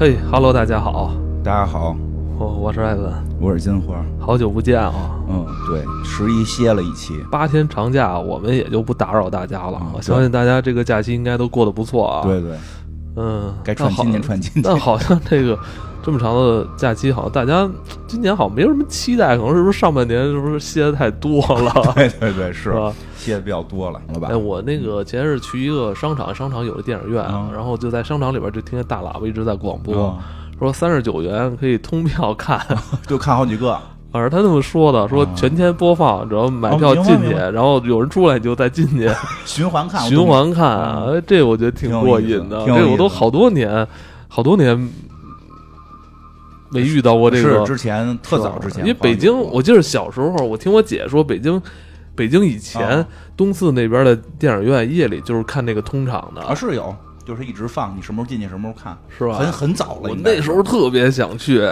嘿哈喽，大家好，大家好，我我是艾文，我是金花。好久不见啊！嗯，对，十一歇了一期，八天长假，我们也就不打扰大家了。嗯我相信大家这个假期应该都过得不错啊。，对对，嗯，该串今年串今年。但好像这个这么长的假期，好像大家今年好像没有什么期待，可能是不是上半年是不是歇的太多了？对对对，是？歇的比较多了，了吧哎，？我那个前日去一个商场，商场有个电影院，嗯然后就在商场里边就听见大喇叭一直在广播，嗯说三十九元可以通票看。就看好几个，反正他那么说的，说啊全天播放，然后买哦票进去，然后有人出来你就再进去 循环看，循环看啊，哎这我觉得挺过瘾的。这我都好多年，好多年没遇到过这个。是之前特早之前，因为北京，我记得小时候，我听我姐说，北京，北京以前啊东四那边的电影院夜里就是看那个通场的，啊是有，就是一直放，你什么时候进去什么时候看，是吧？很很早了。我那时候特别想去，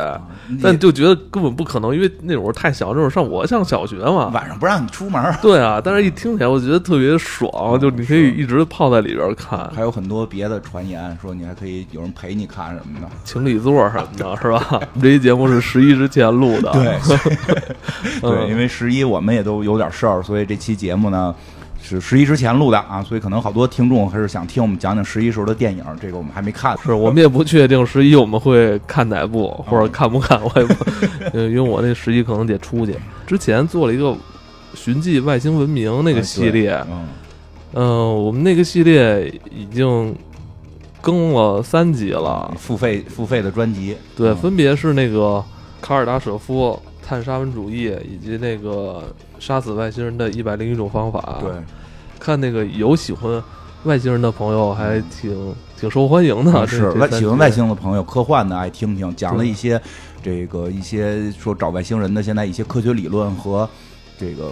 但就觉得根本不可能，因为那会儿太小，那会儿上我上小学嘛，晚上不让你出门，对啊，但是一听起来我觉得特别爽，就你可以一直泡在里边看，还有很多别的传言说你还可以有人陪你看什么的。情侣座什么的，是吧？我 们这期节目是十一之前录的，对嗯对，因为十一我们也都有点事儿，所以这期节目呢是十一之前录的啊，所以可能好多听众还是想听我们讲讲十一时候的电影，这个我们还没看。是我们也不确定十一我们会看哪部，或者看不看，我也不，呃因为我那十一可能得出去。之前做了一个寻迹外星文明那个系列，嗯，嗯、我们那个系列已经更了三集了，付费付费的专辑，对，嗯分别是那个卡尔达舍夫探沙文主义，以及那个杀死外星人的一百零一种方法。对，看那个有喜欢外星人的朋友还挺挺受欢迎的。嗯是外欢外星的朋友，科幻的爱听听，讲了一些这个一些说找外星人的现在一些科学理论和这个。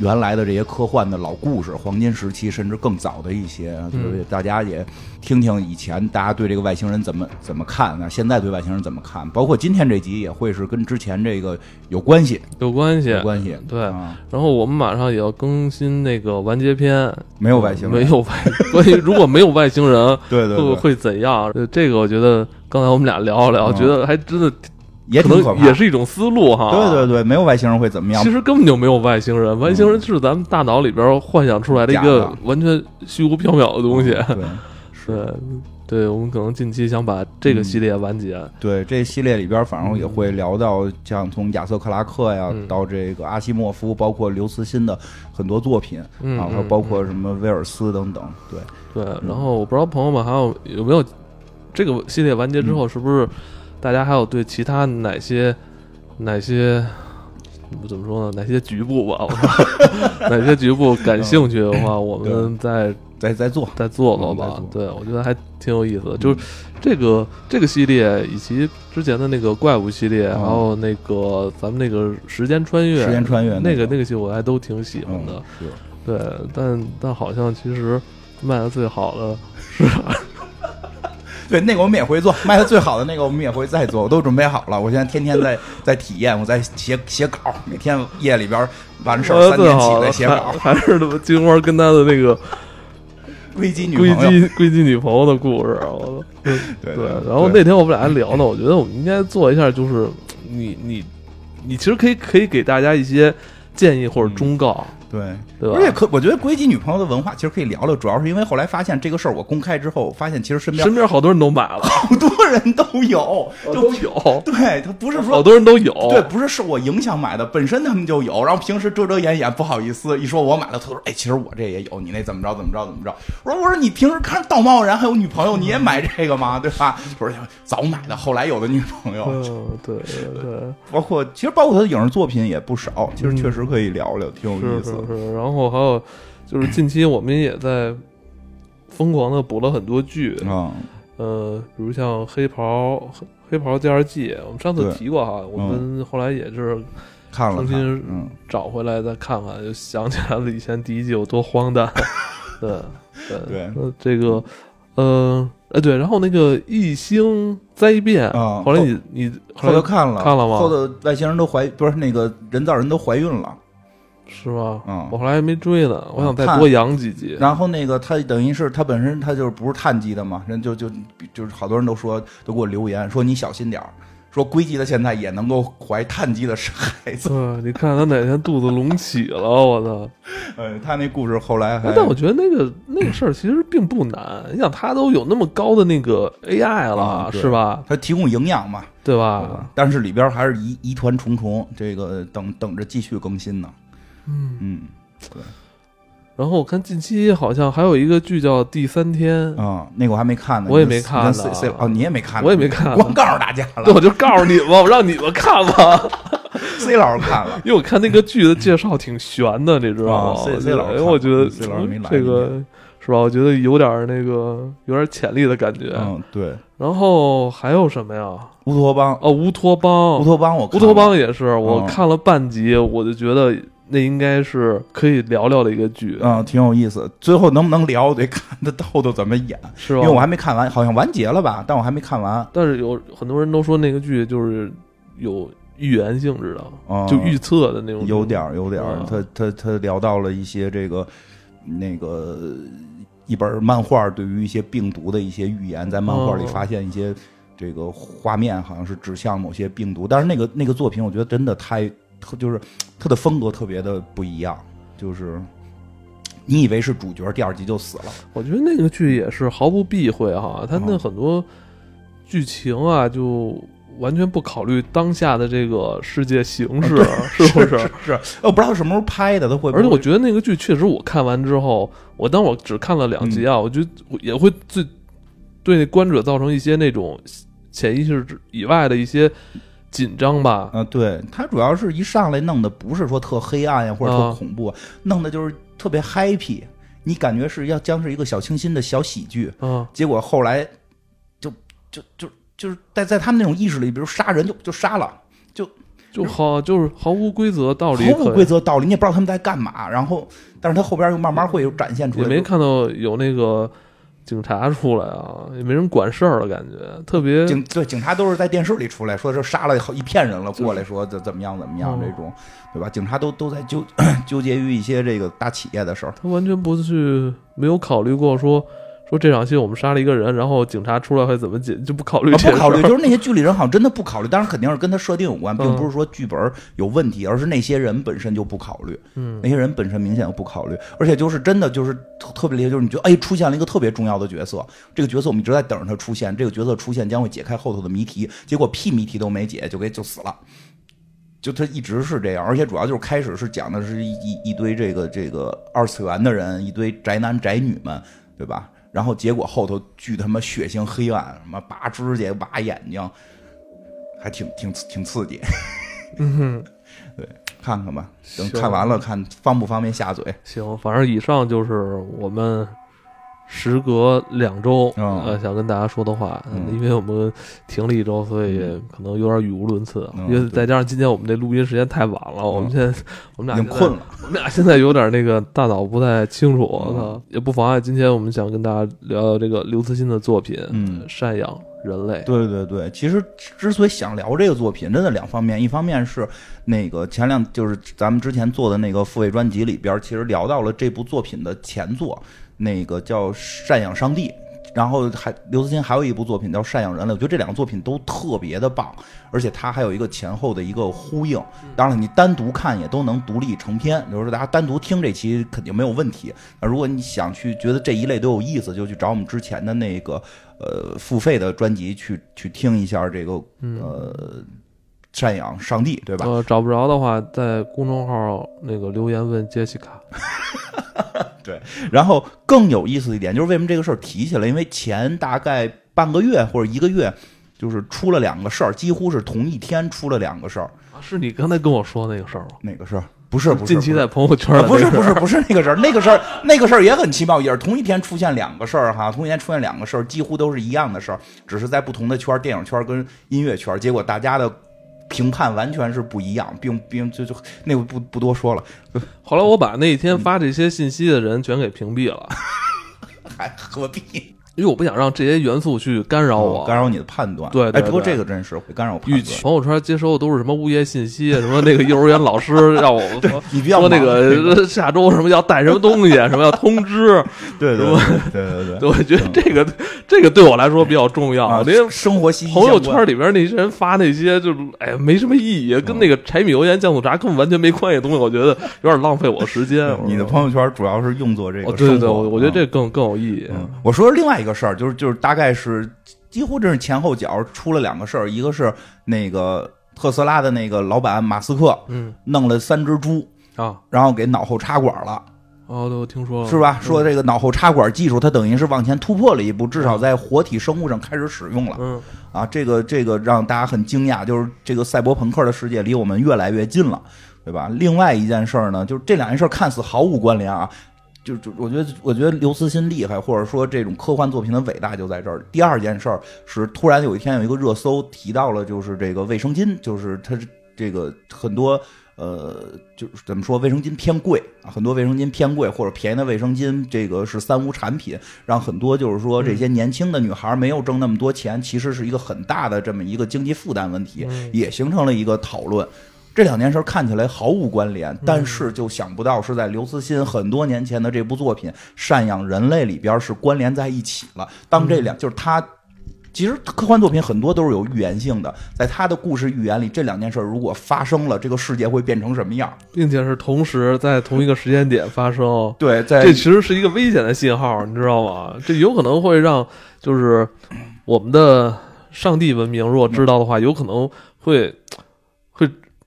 原来的这些科幻的老故事，黄金时期甚至更早的一些，嗯就是大家也听听以前大家对这个外星人怎么怎么看啊，现在对外星人怎么看，包括今天这集也会是跟之前这个有关系，有关系有。关系。对啊，然后我们马上也要更新那个完结篇，没有外星人，没有外，关于如果没有外星人 会对对对，会怎样？呃这个我觉得刚才我们俩聊了聊，嗯觉得还真的也挺可怕。也是一种思路哈。对对对，没有外星人会怎么样其？实根本就没有外星人，外星人是咱们大脑里边幻想出来的一个完全虚无缥缈的东西。对 是，对，我们可能近期想把这个系列完结。对，这系列里边反正也会聊到，像从亚瑟克拉克呀嗯到这个阿西莫夫，包括刘慈欣的很多作品嗯，啊，嗯还有包括什么威尔斯等等。对，对，然后我不知道朋友们还有有没有这个系列完结之后，是不是大家还有对其他哪些哪些怎么说呢？哪些局部吧，我说 哪些局部感兴趣的话，我们再再再做，再做做嗯吧对，我觉得还挺有意思的。就是这个这个系列，以及之前的那个怪物系列，嗯还有那个咱们那个时间穿越，时间穿越那那个个那个系列我还都挺喜欢嗯的。，是对，但但好像其实卖的最好的 对那个我们也会做，卖的最好的那个我们也会再做，我都准备好了。我现在天天在在体验，我在写写稿，每天夜里边完事儿三点起最好的来写稿。还还是金花跟他的那个 硅基女硅朋友，基硅基女朋友的故事。我 对对，然后那天我们俩还聊呢，我觉得我们应该做一下，就是你你你其实可以可以给大家一些建议或者忠告，对。对吧？而且可我觉得硅基女朋友的文化其实可以聊聊，主要是因为后来发现这个事儿我公开之后，发现其实身边身边好多人都买了，好多人都有，就都有，对他不是说好。多人都有。对，不是受我影响买的，本身他们就有，然后平时遮遮掩掩，不好意思一说我买了，他说：“哎，其实我这也有，你那怎么着怎么着怎么着。”我说：“我说你平时看道貌岸然，还有女朋友，你也买这个吗？对吧？”他说：“早买的，后来有的女朋友，嗯，对对对，包括其实包括他的影视作品也不少，其实确实可以聊聊，挺有是是意思。是。然后还有就是近期我们也在疯狂的补了很多剧，啊，呃，比如像黑袍黑黑袍第二季，我们上次提过哈，我们后来也是看了，重新嗯，找回来再看看，就想起来了以前第一季有多荒诞。对对这个，呃，哎对，然后那个异星灾变，啊后来你你后头看了看了吗后头外星人都怀不是那个人造人都怀孕了，是吧？嗯我后来还没追呢，我想再多养几集。然后那个他等于是他本身他就是不是碳基的嘛，人就就就是好多人都说都给我留言说你小心点儿，说硅基的现在也能够怀碳基的孩子。对，你看他哪天肚子隆起了，我操！呃，他那故事后来还哎但我觉得那个那个事儿其实并不难，你想他都有那么高的那个 AI 了，是吧？他提供营养嘛，对对吧吧？？但是里边还是疑疑团重重，这个等等着继续更新呢。嗯。嗯然后我看近期好像还有一个剧叫《第三天》，啊、那个我还没看呢，我也没看呢 C C 哦，你也没看，我也没看光告诉大家对，我就告诉你们，我让你们看吧，，C 老师看了。因为我看那个剧的介绍挺悬的，你知道吗啊？C- C 老师因为我觉得 C 老师没来这个是吧？我觉得有点那个有点潜力的感觉。嗯，对，然后还有什么呀？乌托邦，哦，乌托邦，乌托邦我乌托邦也是，我嗯看了半集，我就觉得那应该是可以聊聊的一个剧，嗯，挺有意思。最后能不能聊，得看他后头怎么演，是吧？因为我还没看完，好像完结了吧？但我还没看完。但是有很多人都说那个剧就是有预言性质的，嗯就预测的那种，有点儿，有点儿嗯。他他他聊到了一些这个那个一本漫画对于一些病毒的一些预言，在漫画里哦发现一些这个画面，好像是指向某些病毒。但是那个那个作品，我觉得真的太特，就是他的风格特别的不一样，就是。你以为是主角，第二集就死了。我觉得那个剧也是毫不避讳哈，他那嗯很多剧情啊，就完全不考虑当下的这个世界形势，是不是？是，我不知道什么时候拍的，他会会？而且我觉得那个剧确实，我看完之后，我当我只看了两集啊，嗯我觉得也会最对那观者造成一些那种潜意识之以外的一些紧张吧。啊，对，它主要是一上来弄的不是说特黑暗呀，或者特啊。恐怖，弄的就是特别 happy，你感觉是要将是一个小清新的小喜剧，啊，结果后来就就就就是在在他们那种意识里，比如杀人就就杀了，就就好就是毫无规则道理毫无规则道理，你也不知道他们在干嘛，然后但是他后边又慢慢会有展现出来，也没看到有那个警察出来啊，也没人管事儿了感觉，特别警对警察都是在电视里出来说是杀了好一片人了，过来说怎怎么样怎么样哦这种，对吧？警察都都在纠 纠结于一些这个大企业的事儿。他完全不去没有考虑过说说这场戏我们杀了一个人，然后警察出来会怎么解，就不考虑啊，不考虑，就是那些剧里人好像真的不考虑，当然肯定是跟他设定有关，并嗯不是说剧本有问题，而是那些人本身就不考虑，嗯那些人本身明显就不考虑，而且就是真的就是特特别厉害，就是你觉得哎出现了一个特别重要的角色，这个角色我们一直在等着他出现，这个角色出现将会解开后头的谜题，结果屁谜题都没解就给就死了。就他一直是这样，而且主要就是开始是讲的是一一一堆这个这个二次元的人，一堆宅男宅女们，对吧？然后结果后头巨他妈血腥黑暗，什么拔指甲、拔眼睛，还挺挺挺刺激。嗯哼。对看看吧，等行看完了看方不方便下嘴。行，反正以上就是我们时隔两周、嗯呃想跟大家说的话、嗯。因为我们停了一周，所以可能有点语无伦次。嗯因为再加上今天我们这录音时间太晚了，我们现在我们俩已经困了，我们俩现在有点那个大脑不太清楚，我操、也不妨碍今天我们想跟大家聊聊这个刘慈欣的作品《嗯赡养人类》。对对对，其实之所以想聊这个作品，真的两方面，一方面是那个前两就是咱们之前做的那个付费专辑里边，其实聊到了这部作品的前作，那个叫《赡养上帝》。然后还刘慈欣还有一部作品叫《赡养人类》，我觉得这两个作品都特别的棒，而且它还有一个前后的一个呼应。当然了，你单独看也都能独立成篇，比如说大家单独听这期肯定没有问题。那如果你想去觉得这一类都有意思，就去找我们之前的那个呃付费的专辑去去听一下这个呃赡养上帝，对吧？呃，找不着的话，在公众号那个留言问杰西卡。然后更有意思的一点就是为什么这个事儿提起来，因为前大概半个月或者一个月，就是出了两个事儿，几乎是同一天出了两个事儿。啊，是你刚才跟我说那个事儿吗？哪个事儿？不是不是，近期在朋友圈不是不是不是那个事儿，那个事儿那个事儿也很奇妙，也是同一天出现两个事儿哈，同一天出现两个事儿，几乎都是一样的事儿，只是在不同的圈儿，电影圈儿跟音乐圈儿，结果大家的评判完全是不一样，并并就就那个不不多说了，后来我把那一天发这些信息的人全给屏蔽了。还何必？因为我不想让这些元素去干扰我，干扰你的判断。对对哎，不过这个真是会干扰我判与断。朋友圈接收的都是什么物业信息，什么那个幼儿园老师 让我你比较说那个下周什么要带什么东西，什么要通知，对对对 对对对我觉得这个这个对我来说比较重要。啊那些，生活息息朋友圈里边那些人发那些就是哎没什么意义，跟那个柴米油盐酱醋茶根本完全没关系的东西，我觉得有点浪费我时间。你的朋友圈主要是用作这个哦，对对对，我我觉得啊这更更有意义。嗯，我说另外一个事儿，就是就是大概是几乎这是前后脚出了两个事儿，一个是那个特斯拉的那个老板马斯克嗯弄了三只猪，啊，然后给脑后插管了，哦，对，我听说了，是吧？说这个脑后插管技术，它等于是往前突破了一步，至少在活体生物上开始使用了嗯啊！这个这个让大家很惊讶，就是这个赛博朋克的世界离我们越来越近了，对吧？另外一件事儿呢，就是这两件事儿看似毫无关联啊。就就我觉得，我觉得刘慈欣厉害，或者说这种科幻作品的伟大就在这儿。第二件事儿是，突然有一天有一个热搜提到了，就是这个卫生巾，就是它这个很多呃，就是怎么说，卫生巾偏贵啊，很多卫生巾偏贵，或者便宜的卫生巾，这个是三无产品，让很多就是说这些年轻的女孩没有挣那么多钱，其实是一个很大的这么一个经济负担问题，嗯也形成了一个讨论。这两件事看起来毫无关联，但是就想不到是在刘慈欣很多年前的这部作品《赡养人类》里边是关联在一起了。当这两就是他。其实科幻作品很多都是有预言性的，在他的故事预言里，这两件事如果发生了，这个世界会变成什么样？并且是同时在同一个时间点发生。对，在这其实是一个危险的信号，你知道吗？这有可能会让就是我们的上帝文明，如果知道的话，有可能会会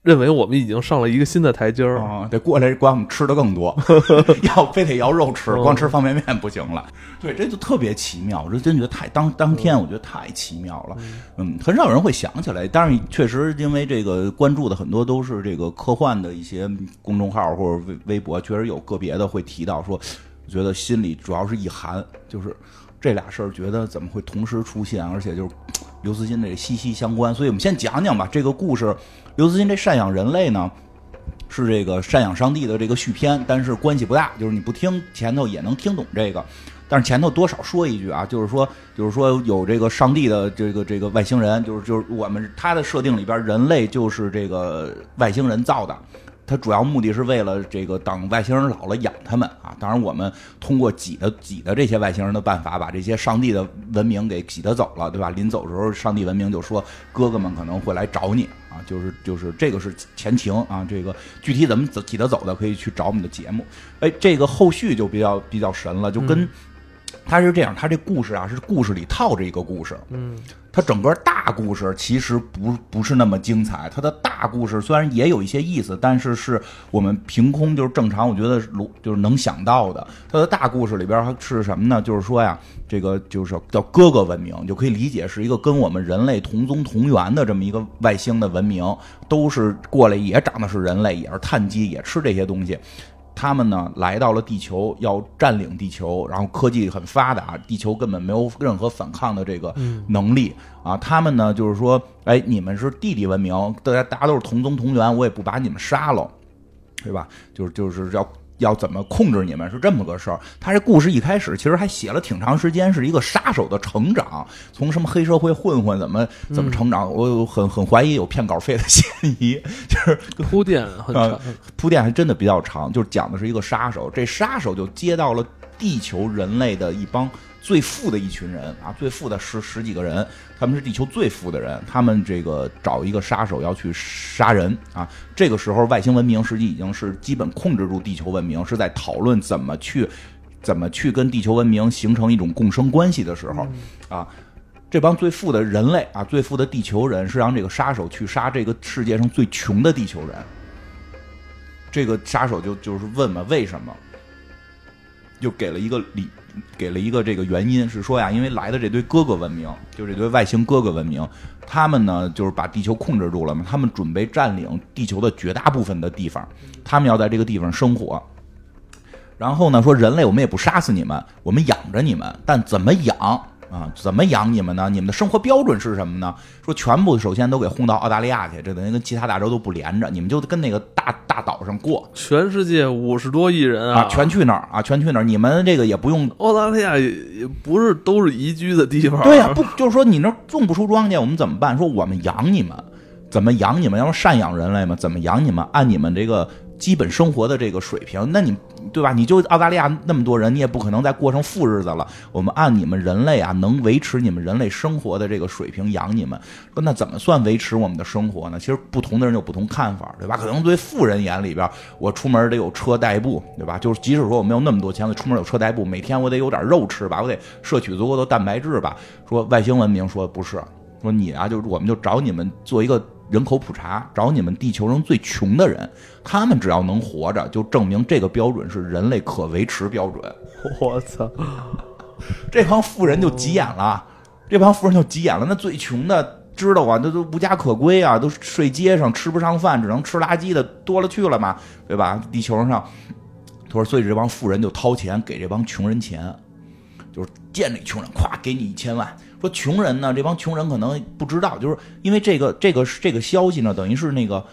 认为我们已经上了一个新的台阶儿。啊，得过来管我们吃的更多，要非得要肉吃，嗯光吃方便面不行了。对，这就特别奇妙，我这真觉得太当当天，我觉得太奇妙了。嗯，很少有人会想起来，但是确实因为这个关注的很多都是这个科幻的一些公众号或者微微博，确实有个别的会提到说，我觉得心里主要是一寒，就是这俩事儿，觉得怎么会同时出现，而且就是刘慈欣这个息息相关。所以我们先讲讲吧，这个故事，刘慈欣这赡养人类呢。是这个赡养上帝的这个续篇，但是关系不大，就是你不听前头也能听懂这个。但是前头多少说一句啊，就是说，就是说有这个上帝的这个这个外星人，就是就是我们他的设定里边，人类就是这个外星人造的。他主要目的是为了这个等外星人老了养他们啊。当然，我们通过挤的挤的这些外星人的办法，把这些上帝的文明给挤得走了，对吧？临走的时候，上帝文明就说哥哥们可能会来找你啊，就是就是这个是前情啊。这个具体怎么走挤得走的，可以去找我们的节目。哎，这个后续就比较比较神了，就跟。他是这样，他这故事啊是故事里套着一个故事，嗯它整个大故事其实不不是那么精彩。它的大故事虽然也有一些意思，但是是我们凭空就是正常，我觉得如就是能想到的。它的大故事里边是什么呢？就是说呀，这个就是叫哥哥文明，就可以理解是一个跟我们人类同宗同源的这么一个外星的文明，都是过来也长得是人类，也是碳基，也吃这些东西。他们呢来到了地球，要占领地球，然后科技很发达，地球根本没有任何反抗的这个能力、啊。他们呢就是说，哎，你们是地理文明，大家大家都是同宗同源，我也不把你们杀了，对吧？就是就是要。要怎么控制你们是这么个事儿。他这故事一开始其实还写了挺长时间，是一个杀手的成长，从什么黑社会混混怎么怎么成长，我很很怀疑有骗稿费的嫌疑，就 是铺垫很呃，铺垫还真的比较长，就是讲的是一个杀手，这杀手就接到了地球人类的一帮最富的一群人啊，最富的十十几个人，他们是地球最富的人，他们这个找一个杀手要去杀人啊。这个时候，外星文明实际已经是基本控制住地球文明，是在讨论怎么去怎么去跟地球文明形成一种共生关系的时候啊。这帮最富的人类啊，最富的地球人是让这个杀手去杀这个世界上最穷的地球人。这个杀手就就是问嘛，为什么？就给了一个理，给了一个这个原因，是说呀，因为来的这堆哥哥文明，就这堆外星哥哥文明，他们呢就是把地球控制住了嘛，他们准备占领地球的绝大部分的地方，他们要在这个地方生活。然后呢，说人类我们也不杀死你们，我们养着你们，但怎么养？啊，怎么养你们呢？你们的生活标准是什么呢？说全部首先都给轰到澳大利亚去，这等于跟其他大洲都不连着，你们就跟那个大大岛上过全世界五十多亿人啊，全去那儿啊，全去那儿。你们这个也不用澳大利亚也也不是都是宜居的地方。对呀，不就是说你那儿种不出庄稼，我们怎么办？说我们养你们，怎么养你们？要赡养人类嘛？怎么养你们？按你们这个。基本生活的这个水平，那你对吧？你就澳大利亚那么多人，你也不可能再过上富日子了。我们按你们人类啊，能维持你们人类生活的这个水平养你们。说那怎么算维持我们的生活呢？其实不同的人有不同看法，对吧？可能对富人眼里边，我出门得有车代步，对吧？就是即使说我没有那么多钱，我出门有车代步，每天我得有点肉吃吧，我得摄取足够的蛋白质吧。说外星文明说不是，说你啊，就我们就找你们做一个。人口普查，找你们地球上最穷的人，他们只要能活着，就证明这个标准是人类可维持标准。我操，这帮富人就急眼了，这帮富人就急眼了。那最穷的知道啊，那都无家可归啊，都睡街上，吃不上饭，只能吃垃圾的多了去了嘛，对吧？地球上，他说，所以这帮富人就掏钱给这帮穷人钱，就是见这穷人，咵给你一千万。说穷人呢，这帮穷人可能不知道，就是因为这个这个这个消息呢，等于是那个。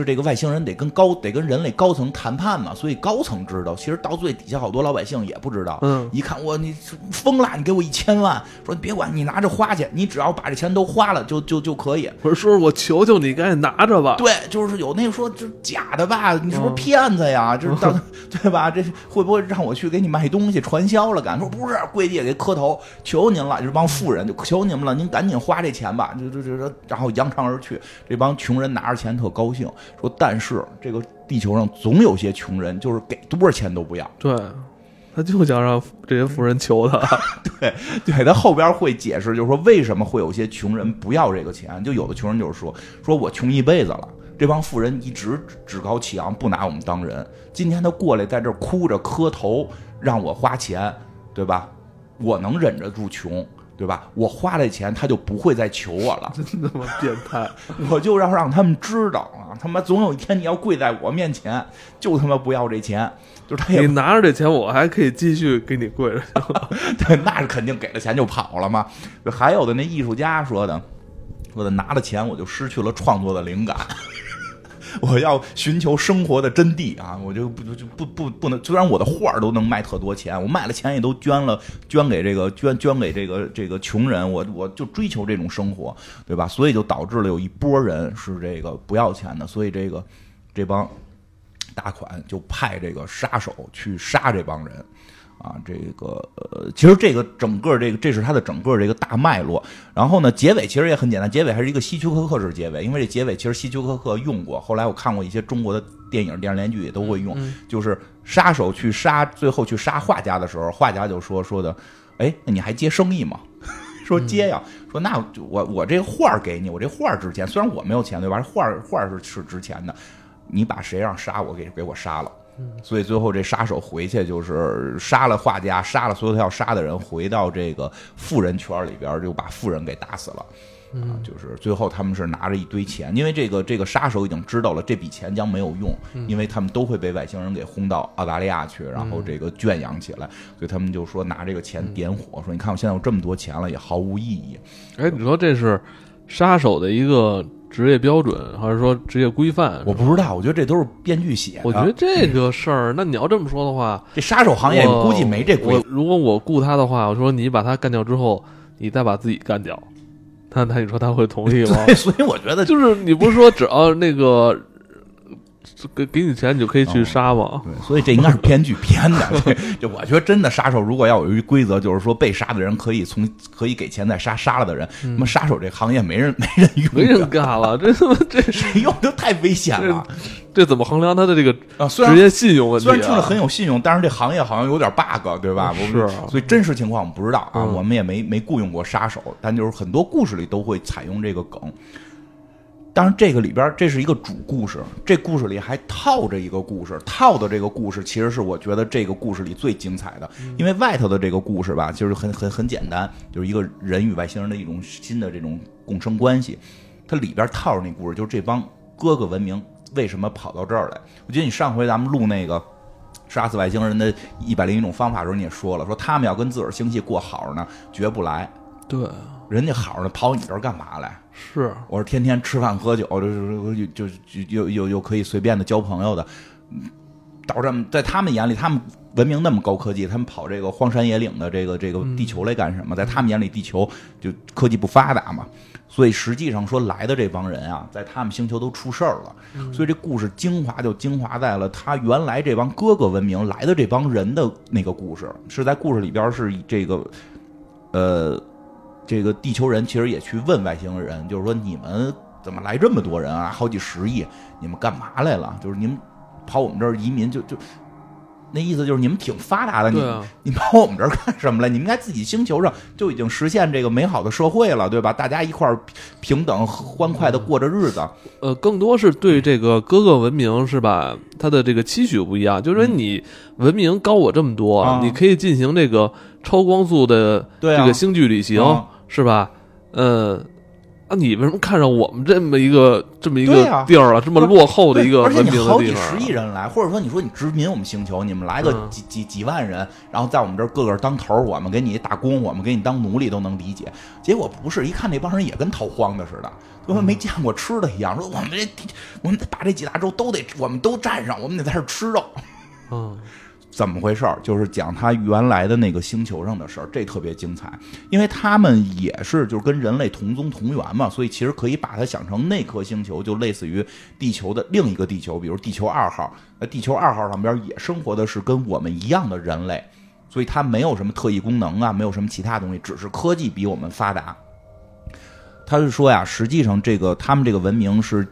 是这个外星人得跟高得跟人类高层谈判嘛，所以高层知道。其实到最底下好多老百姓也不知道。嗯，一看我你疯了，你给我一千万，说你别管，你拿着花去，你只要把这钱都花了就就就可以。我说叔我求求你赶紧拿着吧。对，就是有那个说这假的吧，你是不是骗子呀？就是当 对吧？这会不会让我去给你卖东西传销了？敢说不是，跪地给磕头，求您了，这帮富人就求您了，您赶紧花这钱吧，就就就然后扬长而去。这帮穷人拿着钱特高兴。说，但是这个地球上总有些穷人，就是给多少钱都不要。对，他就想让这些富人求他。对，对他后边会解释，就是说为什么会有些穷人不要这个钱。就有的穷人就是说，说我穷一辈子了，这帮富人一直趾高气昂，不拿我们当人。今天他过来在这哭着磕头让我花钱，对吧？我能忍着住穷。对吧？我花这钱，他就不会再求我了。真他妈变态！我就要让他们知道啊，他妈总有一天你要跪在我面前，就他妈不要这钱。就是他，你拿着这钱，我还可以继续给你跪着。对，那是肯定给了钱就跑了嘛。还有的那艺术家说的，说的拿了钱我就失去了创作的灵感。我要寻求生活的真谛啊！我就不就不不不能，虽然我的画都能卖特多钱，我卖了钱也都捐了，捐给这个捐捐给这个这个穷人，我我就追求这种生活，对吧？所以就导致了有一波人是这个不要钱的，所以这个这帮大款就派这个杀手去杀这帮人。啊，这个呃，其实这个整个这个这是它的整个这个大脉络。然后呢，结尾其实也很简单，结尾还是一个希区柯克式结尾，因为这结尾其实希区柯克用过。后来我看过一些中国的电影、电视连续剧也都会用，就是杀手去杀，最后去杀画家的时候，画家就说说的，哎，那你还接生意吗？说接呀，说那我我这画给你，我这画值钱，虽然我没有钱对吧？画画是是值钱的，你把谁让杀我给给我杀了。所以最后这杀手回去就是杀了画家，杀了所有他要杀的人，回到这个富人圈里边就把富人给打死了。啊，就是最后他们是拿着一堆钱，因为这个这个杀手已经知道了这笔钱将没有用，因为他们都会被外星人给轰到澳大利亚去，然后这个圈养起来，所以他们就说拿这个钱点火，说你看我现在有这么多钱了，也毫无意义。哎，你说这是杀手的一个。职业标准还是说职业规范？我不知道，我觉得这都是编剧写的。我觉得这个事儿，那你要这么说的话，这杀手行业估计没这规。如果我雇他的话，我说你把他干掉之后，你再把自己干掉，那那你说他会同意吗？所以我觉得就是你不是说只要那个。给给你钱，你就可以去杀嘛。对，所以这应该是编剧编的。对，就我觉得真的杀手，如果要有一规则，就是说被杀的人可以从可以给钱再杀杀了的人。那么杀手这行业没人 没人用，没人干了。这他妈这 谁用都太危险了。这怎么衡量他的这个啊？职业信用问题？虽然听着很有信用，但是这行业好像有点 bug，对吧？是。所以真实情况我们不知道啊，我们也没没雇佣过杀手，但就是很多故事里都会采用这个梗。当然，这个里边这是一个主故事，这故事里还套着一个故事，套的这个故事其实是我觉得这个故事里最精彩的，因为外头的这个故事吧，就是很很很简单，就是一个人与外星人的一种新的这种共生关系，它里边套着那故事，就是这帮哥哥文明为什么跑到这儿来？我觉得你上回咱们录那个杀死外星人的一百零一种方法的时候，你也说了，说他们要跟自个儿星系过好呢，绝不来。对，人家好的，跑你这儿干嘛来？是我说天天吃饭喝酒，就是就就又又又可以随便的交朋友的，嗯到这么在他们眼里，他们文明那么高科技，他们跑这个荒山野岭的这个这个地球来干什么？在他们眼里，地球就科技不发达嘛。所以实际上说来的这帮人啊，在他们星球都出事儿了。所以这故事精华就精华在了他原来这帮哥哥文明来的这帮人的那个故事，是在故事里边是以这个呃。这个地球人其实也去问外星人，就是说你们怎么来这么多人啊？好几十亿，你们干嘛来了？就是你们跑我们这儿移民，就就那意思就是你们挺发达的，你、啊你跑我们这儿干什么来？你们应该自己星球上就已经实现这个美好的社会了，对吧？大家一块儿平等欢快的过着日子。呃，更多是对这个各个文明是吧？它的这个期许不一样，就是说你文明高我这么多，啊你可以进行这个超光速的这个星距旅行，啊是吧？呃，啊，你为什么看上我们这么一个这么一个地儿了？这么落后的一个而且文明你好几的地方啊？十亿人来，或者说你说你殖民我们星球，你们来个嗯几几几万人，然后在我们这儿个个当头儿，我们给你打工，我们给你当奴隶都能理解。结果不是，一看那帮人也跟逃荒的似的，跟没见过吃的一样，说我们这我们把这几大洲都得我们都占上，我们得在这吃肉。嗯，怎么回事儿？就是讲他原来的那个星球上的事儿，这特别精彩，因为他们也是就是跟人类同宗同源嘛，所以其实可以把它想成那颗星球，就类似于地球的另一个地球，比如地球二号。那地球二号上边也生活的是跟我们一样的人类，所以它没有什么特异功能啊，没有什么其他东西，只是科技比我们发达。他是说呀，实际上这个他们这个文明是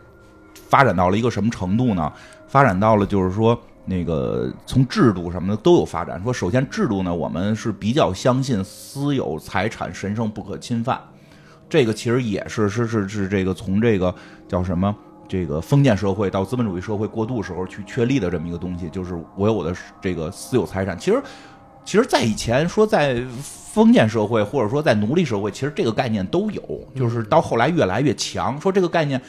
发展到了一个什么程度呢？发展到了就是说，那个从制度什么的都有发展。说首先制度呢，我们是比较相信私有财产神圣不可侵犯，这个其实也是是是是这个从这个叫什么？这个封建社会到资本主义社会过渡时候去确立的这么一个东西，就是我有我的这个私有财产。其实，其实，在以前说在封建社会或者说在奴隶社会，其实这个概念都有，就是到后来越来越强。说这个概念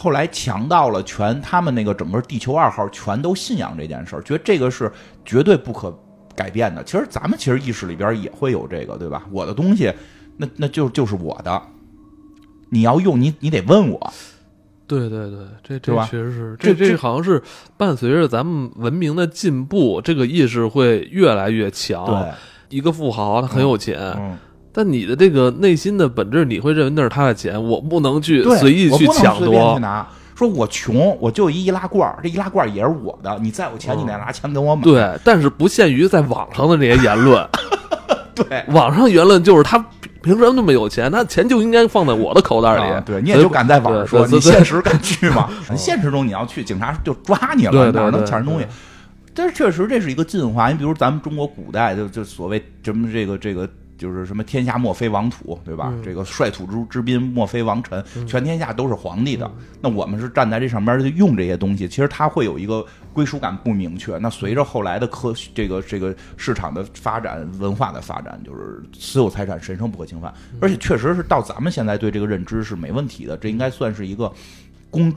后来强到了全他们那个整个地球二号全都信仰这件事儿，觉得这个是绝对不可改变的。其实咱们其实意识里边也会有这个，对吧？我的东西，那那就就是我的，你要用你你得问我，对对对，这这确实是，这这这这好像是伴随着咱们文明的进步，这个意识会越来越强。对，一个富豪他很有钱，嗯。但你的这个内心的本质，你会认为那是他的钱，我不能去，随意去抢夺。说我穷，我就一易拉罐儿，这易拉罐儿也是我的，你再有钱，嗯你得拿钱给我买。对，但是不限于在网上的这些言论，对网上言论就是他凭什么那么有钱？他钱就应该放在我的口袋里。啊对，你也就敢在网上说，你现实敢去吗？现实中你要去，警察就抓你了，哪能对抢人东西对？但是确实这是一个进化，你比如咱们中国古代就就所谓什么这个这个就是什么天下莫非王土，对吧？嗯这个率土之之滨莫非王臣，全天下都是皇帝的。那我们是站在这上边去用这些东西，其实它会有一个归属感不明确。那随着后来的科学这个这个市场的发展、文化的发展，就是私有财产神圣不可侵犯，而且确实是到咱们现在对这个认知是没问题的，这应该算是一个公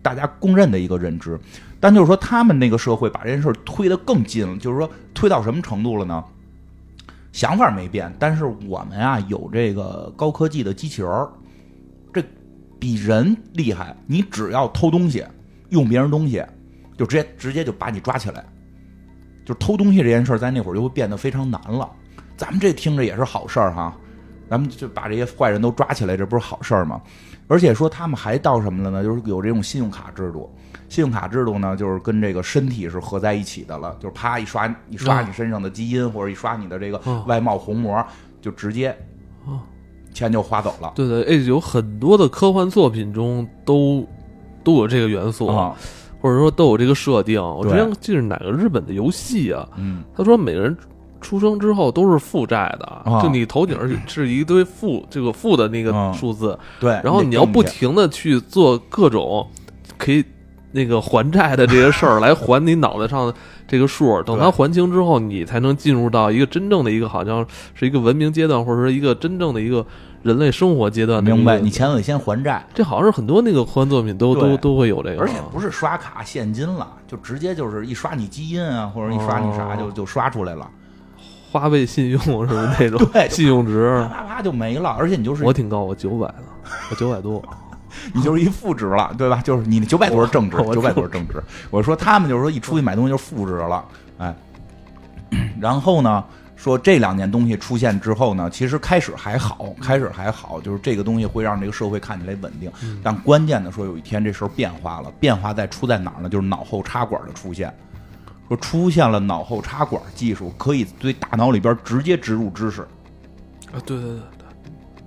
大家公认的一个认知。但就是说，他们那个社会把这件事儿推得更近了，就是说推到什么程度了呢？想法没变，但是我们啊有这个高科技的机器人儿，这比人厉害。你只要偷东西，用别人东西，就直接直接就把你抓起来。就偷东西这件事儿，在那会儿就会变得非常难了。咱们这听着也是好事儿哈，咱们就把这些坏人都抓起来，这不是好事儿吗？而且说他们还到什么了呢？就是有这种信用卡制度。信用卡制度呢，就是跟这个身体是合在一起的了，就是啪一刷一刷哦你身上的基因，或者一刷你的这个哦外貌虹膜，就直接哦钱就花走了。对对，哎，有很多的科幻作品中都都有这个元素，啊，或者说都有这个设定。我之前记得哪个日本的游戏啊，嗯，他说每个人出生之后都是负债的，啊就你头顶是是一堆负这个负的那个啊数字，对。然后你要不停的去做各种可以那个还债的这些事儿来还你脑袋上的这个数，等他还清之后，你才能进入到一个真正的一个好像是一个文明阶段，或者说一个真正的一个人类生活阶段。明白？你钱得先还债，这好像是很多那个科幻作品都都都会有这个，而且不是刷卡现金了，就直接就是一刷你基因啊，或者一刷你啥就就刷出来了。花呗信用是不是那种？对，信用值啪啪就没了，而且你就是我挺高，我九百呢，我九百多。你就是一负值了，对吧？就是你九百多是正值，九百多是正值。我说他们就是说一出去买东西就负值了，哎。然后呢，说这两件东西出现之后呢，其实开始还好，开始还好，就是这个东西会让这个社会看起来稳定。但关键的说，有一天这时候变化了，变化在出在哪儿呢？就是脑后插管的出现。说出现了脑后插管技术，可以对大脑里边直接植入知识。啊，对对对。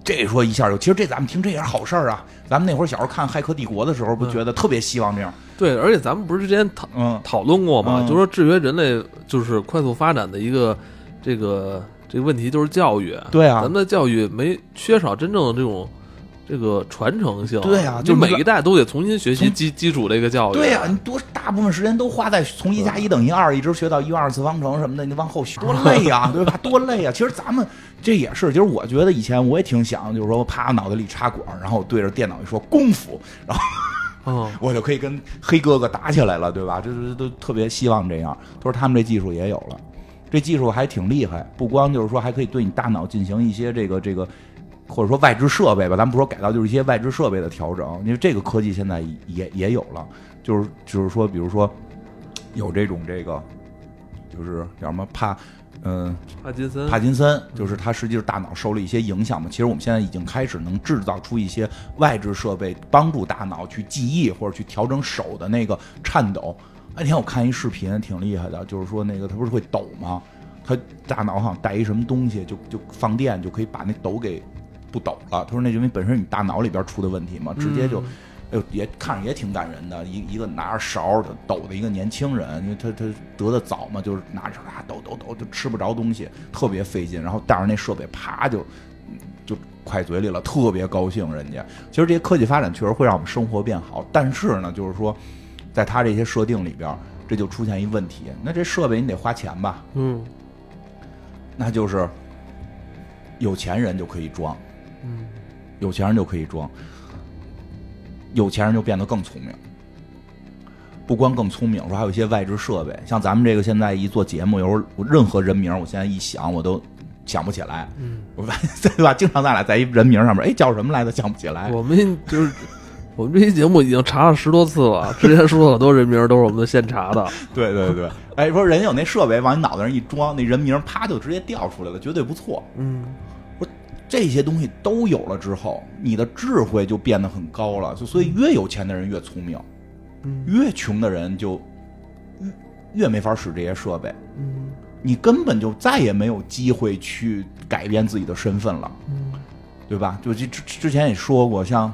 这说一下就，其实这咱们听这也是好事儿啊。咱们那会儿小时候看《骇客帝国》的时候，不觉得特别希望这样？对，而且咱们不是之前讨嗯讨论过吗？就说制约人类就是快速发展的一个这个这个问题，就是教育。对啊，咱们的教育没缺少真正的这种这个传承性。对啊，就每一代都得重新学习基基础这个教育。对呀，你多大部分时间都花在从一加一等于二，一直学到一元二次方程什么的，你往后学多 累呀，对吧？多累呀！其实咱们。这也是，其实我觉得以前我也挺想，就是说啪脑袋里插管，然后对着电脑一说功夫，然后 我就可以跟黑哥哥打起来了，对吧？这这都特别希望这样。他说他们这技术也有了，这技术还挺厉害，不光就是说还可以对你大脑进行一些这个这个，或者说外置设备吧，咱们不说改造，就是一些外置设备的调整。因为这个科技现在也也有了，就是就是说，比如说有这种这个，就是叫什么帕。嗯，帕金森，帕金森就是他，实际是大脑受了一些影响嘛。其实我们现在已经开始能制造出一些外置设备，帮助大脑去记忆或者去调整手的那个颤抖。那天我看一视频，挺厉害的，就是说那个他不是会抖吗？他大脑好像带一什么东西，就就放电就可以把那抖给不抖了。他说那因为本身你大脑里边出的问题嘛，直接就。哎呦，也看着也挺感人的，一一个拿着勺抖的一个年轻人，因为他他得的早嘛，就是拿着啊抖抖抖，就吃不着东西，特别费劲，然后带着那设备，啪就就快嘴里了，特别高兴。人家其实这些科技发展确实会让我们生活变好，但是呢，就是说，在他这些设定里边，这就出现一问题，那这设备你得花钱吧？嗯，那就是有钱人就可以装，嗯，有钱人就可以装。有钱人就变得更聪明，不光更聪明，说还有一些外置设备，像咱们这个现在一做节目，有时候任何人名，我现在一想我都想不起来，嗯，我发现对吧？经常咱俩在一人名上面，哎，叫什么来着？想不起来。我们就是我们这期节目已经查了十多次了，之前说很多人名都是我们现查的。对对对，哎，说人有那设备往你脑袋上一装，那人名啪就直接调出来了，绝对不错。嗯。这些东西都有了之后，你的智慧就变得很高了。就所以，越有钱的人越聪明，越穷的人就越越没法使这些设备。嗯，你根本就再也没有机会去改变自己的身份了。嗯，对吧？就之之前也说过，像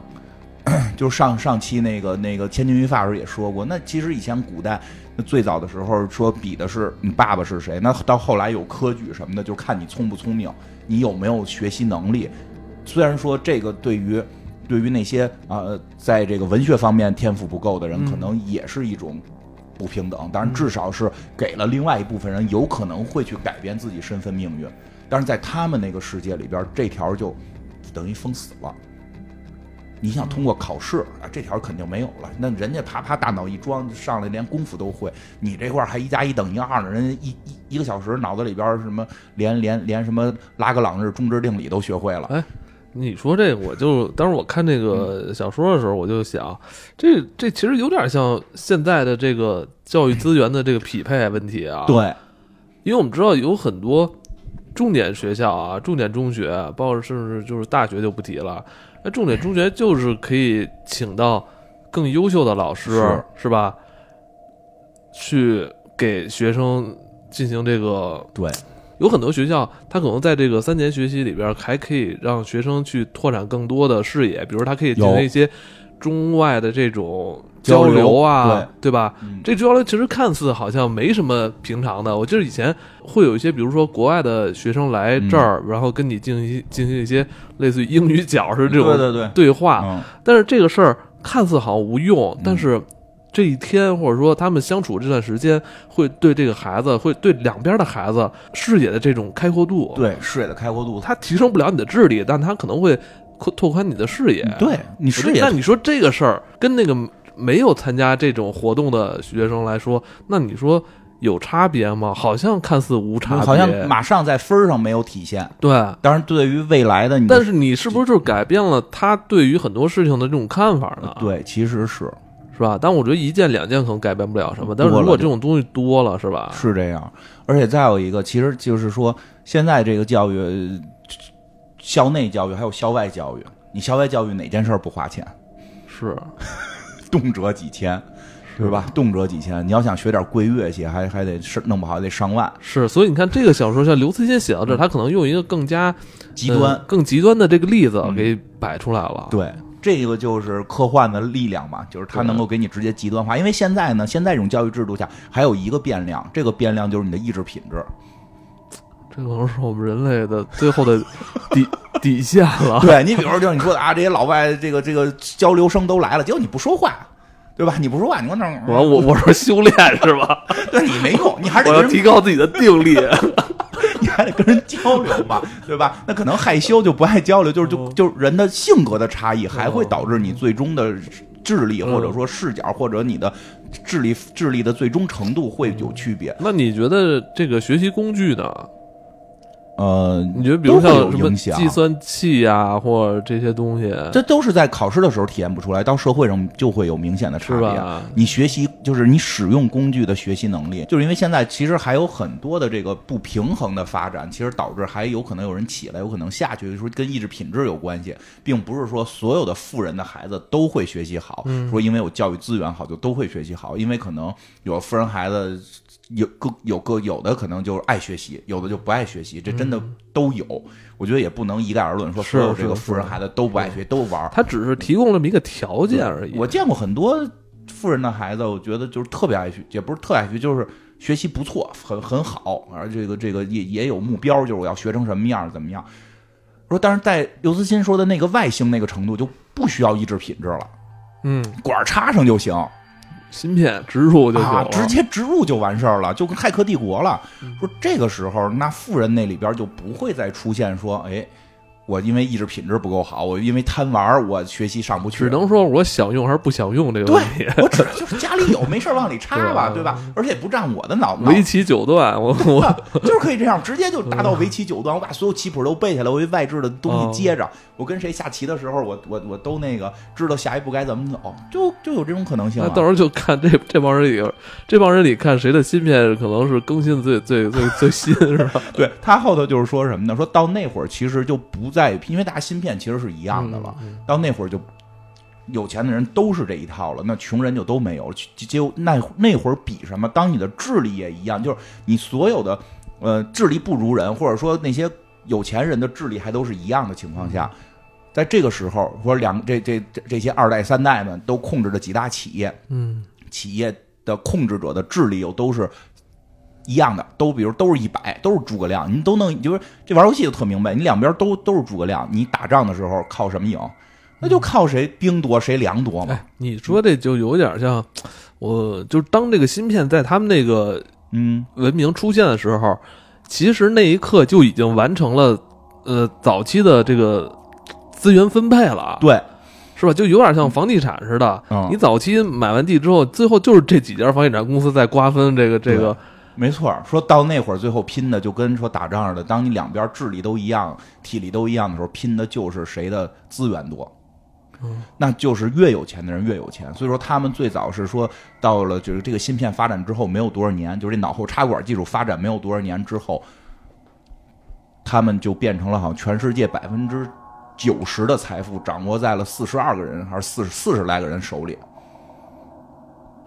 就上上期那个那个千钧一发时候也说过，那其实以前古代那最早的时候说比的是你爸爸是谁，那到后来有科举什么的，就看你聪不聪明。你有没有学习能力？虽然说这个对于对于那些啊，在这个文学方面天赋不够的人，可能也是一种不平等。但是至少是给了另外一部分人有可能会去改变自己身份命运。但是在他们那个世界里边，这条就等于封死了。你想通过考试啊，这条肯定没有了。那人家啪啪大脑一装上来，连功夫都会。你这块还一加一等于二呢，人家一一一个小时脑子里边什么连连连什么拉格朗日中值定理都学会了。哎，你说这我就当时我看这个小说的时候，我就想，这这其实有点像现在的这个教育资源的这个匹配问题啊。对，因为我们知道有很多重点学校啊，重点中学，包括甚至就是大学就不提了。那重点中学就是可以请到更优秀的老师，是吧？去给学生进行这个对，有很多学校，他可能在这个三年学习里边，还可以让学生去拓展更多的视野，比如他可以进行一些中外的这种。交流啊，对吧？这交流其实看似好像没什么平常的。我记得以前会有一些，比如说国外的学生来这儿，然后跟你进行进行一些类似于英语角是这种对对对对话。但是这个事儿看似好像无用，但是这一天，或者说他们相处这段时间，会对这个孩子，会对两边的孩子视野的这种开阔度，对视野的开阔度，他提升不了你的智力，但他可能会拓拓宽你的视野。对你视野那你说这个事儿跟那个没有参加这种活动的学生来说，那你说有差别吗？好像看似无差别，好像马上在分儿上没有体现。对，当然对于未来的你，但是你是不是就改变了他对于很多事情的这种看法呢？对，其实是。是吧？但我觉得一件两件可能改变不了什么。但是如果这种东西多了，是吧？是这样。而且再有一个，其实就是说，现在这个教育，校内教育还有校外教育，你校外教育哪件事不花钱？是，动辄几千，是吧？动辄几千。你要想学点贵乐器，还还得是弄不好得上万。是，所以你看这个小说，像刘慈欣写到这儿，他可能用一个更加极端、更极端的这个例子给摆出来了。对。这个就是科幻的力量嘛，就是它能够给你直接极端化。因为现在呢，现在这种教育制度下还有一个变量，这个变量就是你的意志品质。这可能是我们人类的最后的底 底线了。对你，比如说，就是你说的啊，这些老外这个这个交流生都来了，结果你不说话，对吧？你不说话，你说那我我我说修炼是吧？对你没用，你还是我要提高自己的定力。你还得跟人交流嘛，对吧？那可能害羞就不爱交流，就是就就人的性格的差异，还会导致你最终的智力或者说视角或者你的智力智力的最终程度会有区别。那你觉得这个学习工具呢？呃，你觉得比如像什么计算器呀，或者这些东西，这都是在考试的时候体验不出来，到社会上就会有明显的差别。你学习就是你使用工具的学习能力，就是因为现在其实还有很多的这个不平衡的发展，其实导致还有可能有人起来，有可能下去，说跟意志品质有关系，并不是说所有的富人的孩子都会学习好，说因为有教育资源好就都会学习好，因为可能有富人孩子。有个有个有的可能就是爱学习，有的就不爱学习，这真的都有。我觉得也不能一概而论，说所有这个富人孩子都不爱学，都玩。他只是提供了这么一个条件而已。我见过很多富人的孩子，我觉得就是特别爱学，也不是特爱学，就是学习不错，很很好。而这个这个也也有目标，就是我要学成什么样，怎么样。说，但是在刘慈欣说的那个外星那个程度，就不需要意志品质了。嗯，管插上就行。芯片植入就行，直接植入就完事儿了，就跟骇客帝国了。说这个时候，那富人那里边就不会再出现说，哎。我因为意志品质不够好，我因为贪玩，我学习上不去。只能说我想用还是不想用这个问题。我只就是家里有，没事往里插吧，对吧？而且不占我的脑子。围棋九段，我 我就是可以这样，直接就达到围棋九段。我把所有棋谱都背下来，我一外置的东西接着。我跟谁下棋的时候，我我我都那个知道下一步该怎么走，就就有这种可能性。那到时候就看这这帮人里，这帮人里看谁的芯片可能是更新最最最最新，是吧？对他后头就是说什么呢？说到那会儿其实就不再，因为大家芯片其实是一样的了。到那会儿就有钱的人都是这一套了，那穷人就都没有。就那那会儿比什么？当你的智力也一样，就是你所有的呃智力不如人，或者说那些有钱人的智力还都是一样的情况下，在这个时候，或者两这这这这些二代三代们都控制着几大企业，嗯，企业的控制者的智力又都是。一样的，都比如都是一百，都是诸葛亮，你都能，就是这玩游戏就特明白，你两边都都是诸葛亮，你打仗的时候靠什么赢？那就靠谁兵多谁粮多嘛。你说这就有点像，我就是当这个芯片在他们那个嗯文明出现的时候，其实那一刻就已经完成了呃早期的这个资源分配了，对，是吧？就有点像房地产似的，你早期买完地之后，最后就是这几家房地产公司在瓜分这个这个。没错，说到那会儿，最后拼的就跟说打仗似的。当你两边智力都一样、体力都一样的时候，拼的就是谁的资源多。嗯，那就是越有钱的人越有钱。所以说，他们最早是说到了就是这个芯片发展之后没有多少年，就是这脑后插管技术发展没有多少年之后，他们就变成了好像全世界百分之九十的财富掌握在了四十二个人还是四四十来个人手里。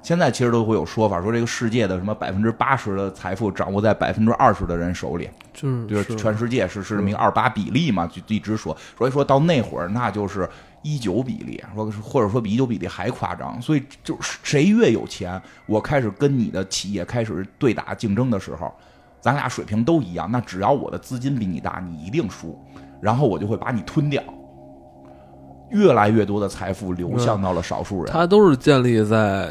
现在其实都会有说法，说这个世界的什么百分之八十的财富掌握在百分之二十的人手里，就是就是全世界是是这么一个二八比例嘛，就一直说，所以说到那会儿那就是一九比例，说或者说比一九比例还夸张，所以就是谁越有钱，我开始跟你的企业开始对打竞争的时候，咱俩水平都一样，那只要我的资金比你大，你一定输，然后我就会把你吞掉，越来越多的财富流向到了少数人，它都是建立在。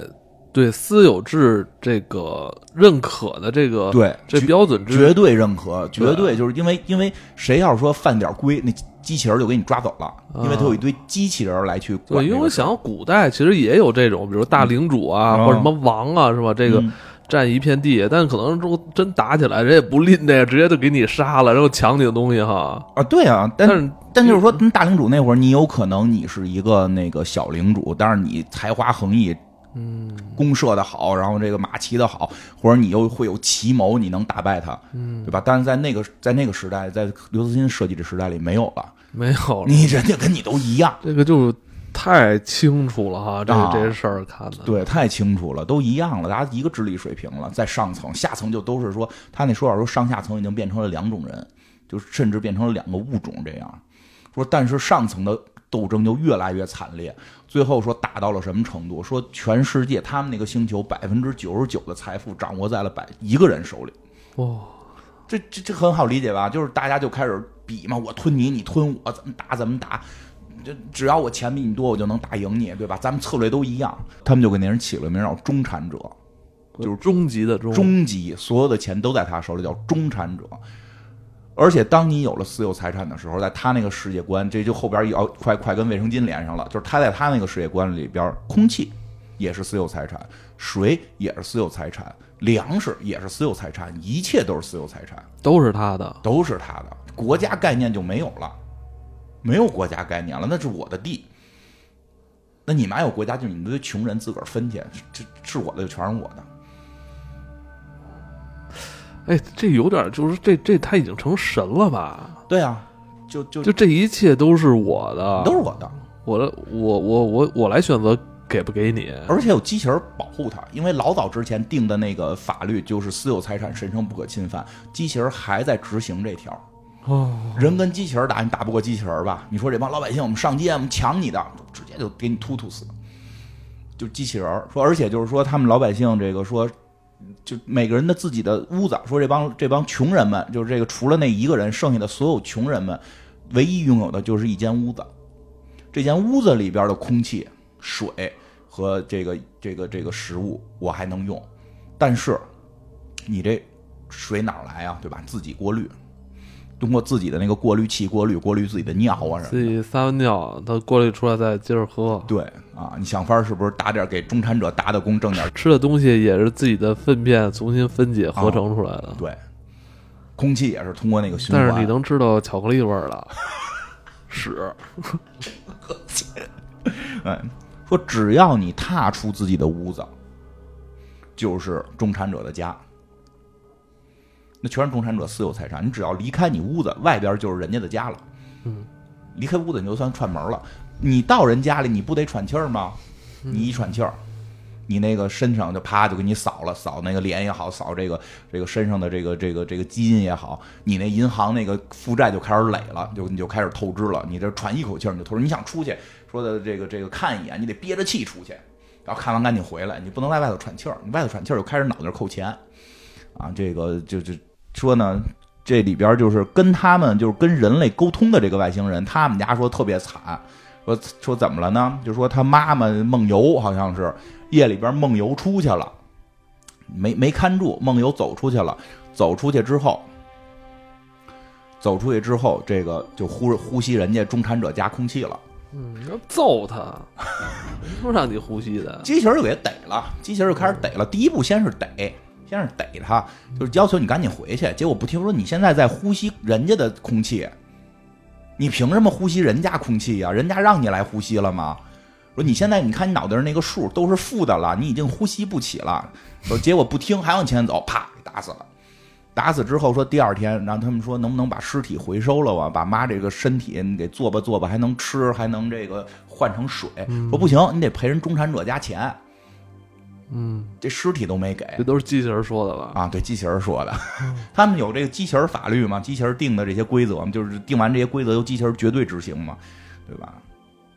对私有制这个认可的这个对，这标准之绝对认可，绝对对就是因为因为谁要是说犯点规，那机器人就给你抓走了，因为它有一堆机器人来去管对，因为。我想古代其实也有这种，比如大领主啊，嗯或者什么王啊，是吧？这个嗯占一片地，但可能如果真打起来，人也不吝这个，直接就给你杀了，然后抢你的东西哈。啊，对啊，但但是但就是说，大领主那会儿，你有可能你是一个那个小领主，但是你才华横溢，嗯弓射的好，然后这个马骑的好，或者你又会有奇谋，你能打败他，嗯对，吧？但是在那个在那个时代，在刘慈欣设计的时代里没有了，没有了，你人家跟你都一样，这个就太清楚了哈，这啊这事儿看的。对，太清楚了，都一样了，大家一个智力水平了，在上层，下层就都是说，他那说法说上下层已经变成了两种人，就甚至变成了两个物种这样。说，但是上层的斗争就越来越惨烈，最后说打到了什么程度？说全世界他们那个星球百分之九十九的财富掌握在了百一个人手里，哇，这这这很好理解吧？就是大家就开始比嘛，我吞你，你吞我，怎么打怎么打。就只要我钱比你多，我就能打赢你，对吧？咱们策略都一样。他们就给那人起了名叫中产者，就是终极的终，终极，所有的钱都在他手里，叫中产者。而且，当你有了私有财产的时候，在他那个世界观，这就后边要快快跟卫生巾连上了。就是他在他那个世界观里边，空气也是私有财产，水也是私有财产，粮食也是私有财产，一切都是私有财产，都是他的。都是他的。国家概念就没有了，没有国家概念了，那是我的地。那你们还有国家，就是你们这堆穷人自个儿分去，这是我的就全是我的。哎，这有点就是这这他已经成神了吧？对啊，就就就这一切都是我的，都是我的。我的，我我我我来选择给不给你。而且有机器人保护他，因为老早之前定的那个法律就是私有财产神圣不可侵犯，机器人还在执行这条。哦，人跟机器人打，你打不过机器人吧？你说这帮老百姓，我们上街，我们抢你的，直接就给你突突死。就机器人说，而且就是说，他们老百姓这个说，就每个人的自己的屋子，说这帮这帮穷人们，就是这个除了那一个人，剩下的所有穷人们，唯一拥有的就是一间屋子。这间屋子里边的空气、水和这个这个这个食物我还能用，但是你这水哪来啊？对吧？自己过滤，通过自己的那个过滤器过滤，过滤自己的尿啊什么的。自己撒完尿，它过滤出来再接着喝。对啊，你想法儿是不是打点儿给中产者打打工挣点儿？吃的东西也是自己的粪便重新分解合成出来的，对，空气也是通过那个循环。但是你能知道巧克力味儿了，屎。哎，说只要你踏出自己的屋子，就是中产者的家。那全是中产者私有财产，你只要离开你屋子，外边就是人家的家了。嗯，离开屋子你就算串门了。你到人家里，你不得喘气儿吗？你一喘气儿，你那个身上就啪就给你扫了，扫那个脸也好，扫这个这个身上的这个这个这个基因也好，你那银行那个负债就开始累了，就你就开始透支了。你这喘一口气儿你就透支，你想出去说的这个这个看一眼，你得憋着气出去，然后看完赶紧回来，你不能在外头喘气儿，你外头喘气儿就开始脑袋扣钱，啊，这个就就说呢。这里边就是跟他们就是跟人类沟通的这个外星人，他们家说特别惨，说说怎么了呢？就说他妈妈梦游好像是夜里边梦游出去了，没没看住，梦游走出去了，走出去之后，走出去之后，这个就呼呼吸人家中产者家空气了，嗯，要揍他，不让你呼吸的。机器人就给逮了，机器人就开始逮了。第一步先是逮，先是逮他，就是要求你赶紧回去。结果不听说你现在在呼吸人家的空气，你凭什么呼吸人家空气呀、人家让你来呼吸了吗？说你现在你看你脑袋上那个数都是负的了，你已经呼吸不起了。说结果不听还往前走，啪给打死了。打死之后说第二天，然后他们说能不能把尸体回收了啊？把妈这个身体你给做吧做吧，还能吃，还能这个换成水。说不行，你得赔人中产者家钱。嗯，这尸体都没给这都是机器人说的吧？啊！对，机器人说的，他们有这个机器人法律嘛？机器人定的这些规则嘛，就是定完这些规则由机器人绝对执行嘛，对吧？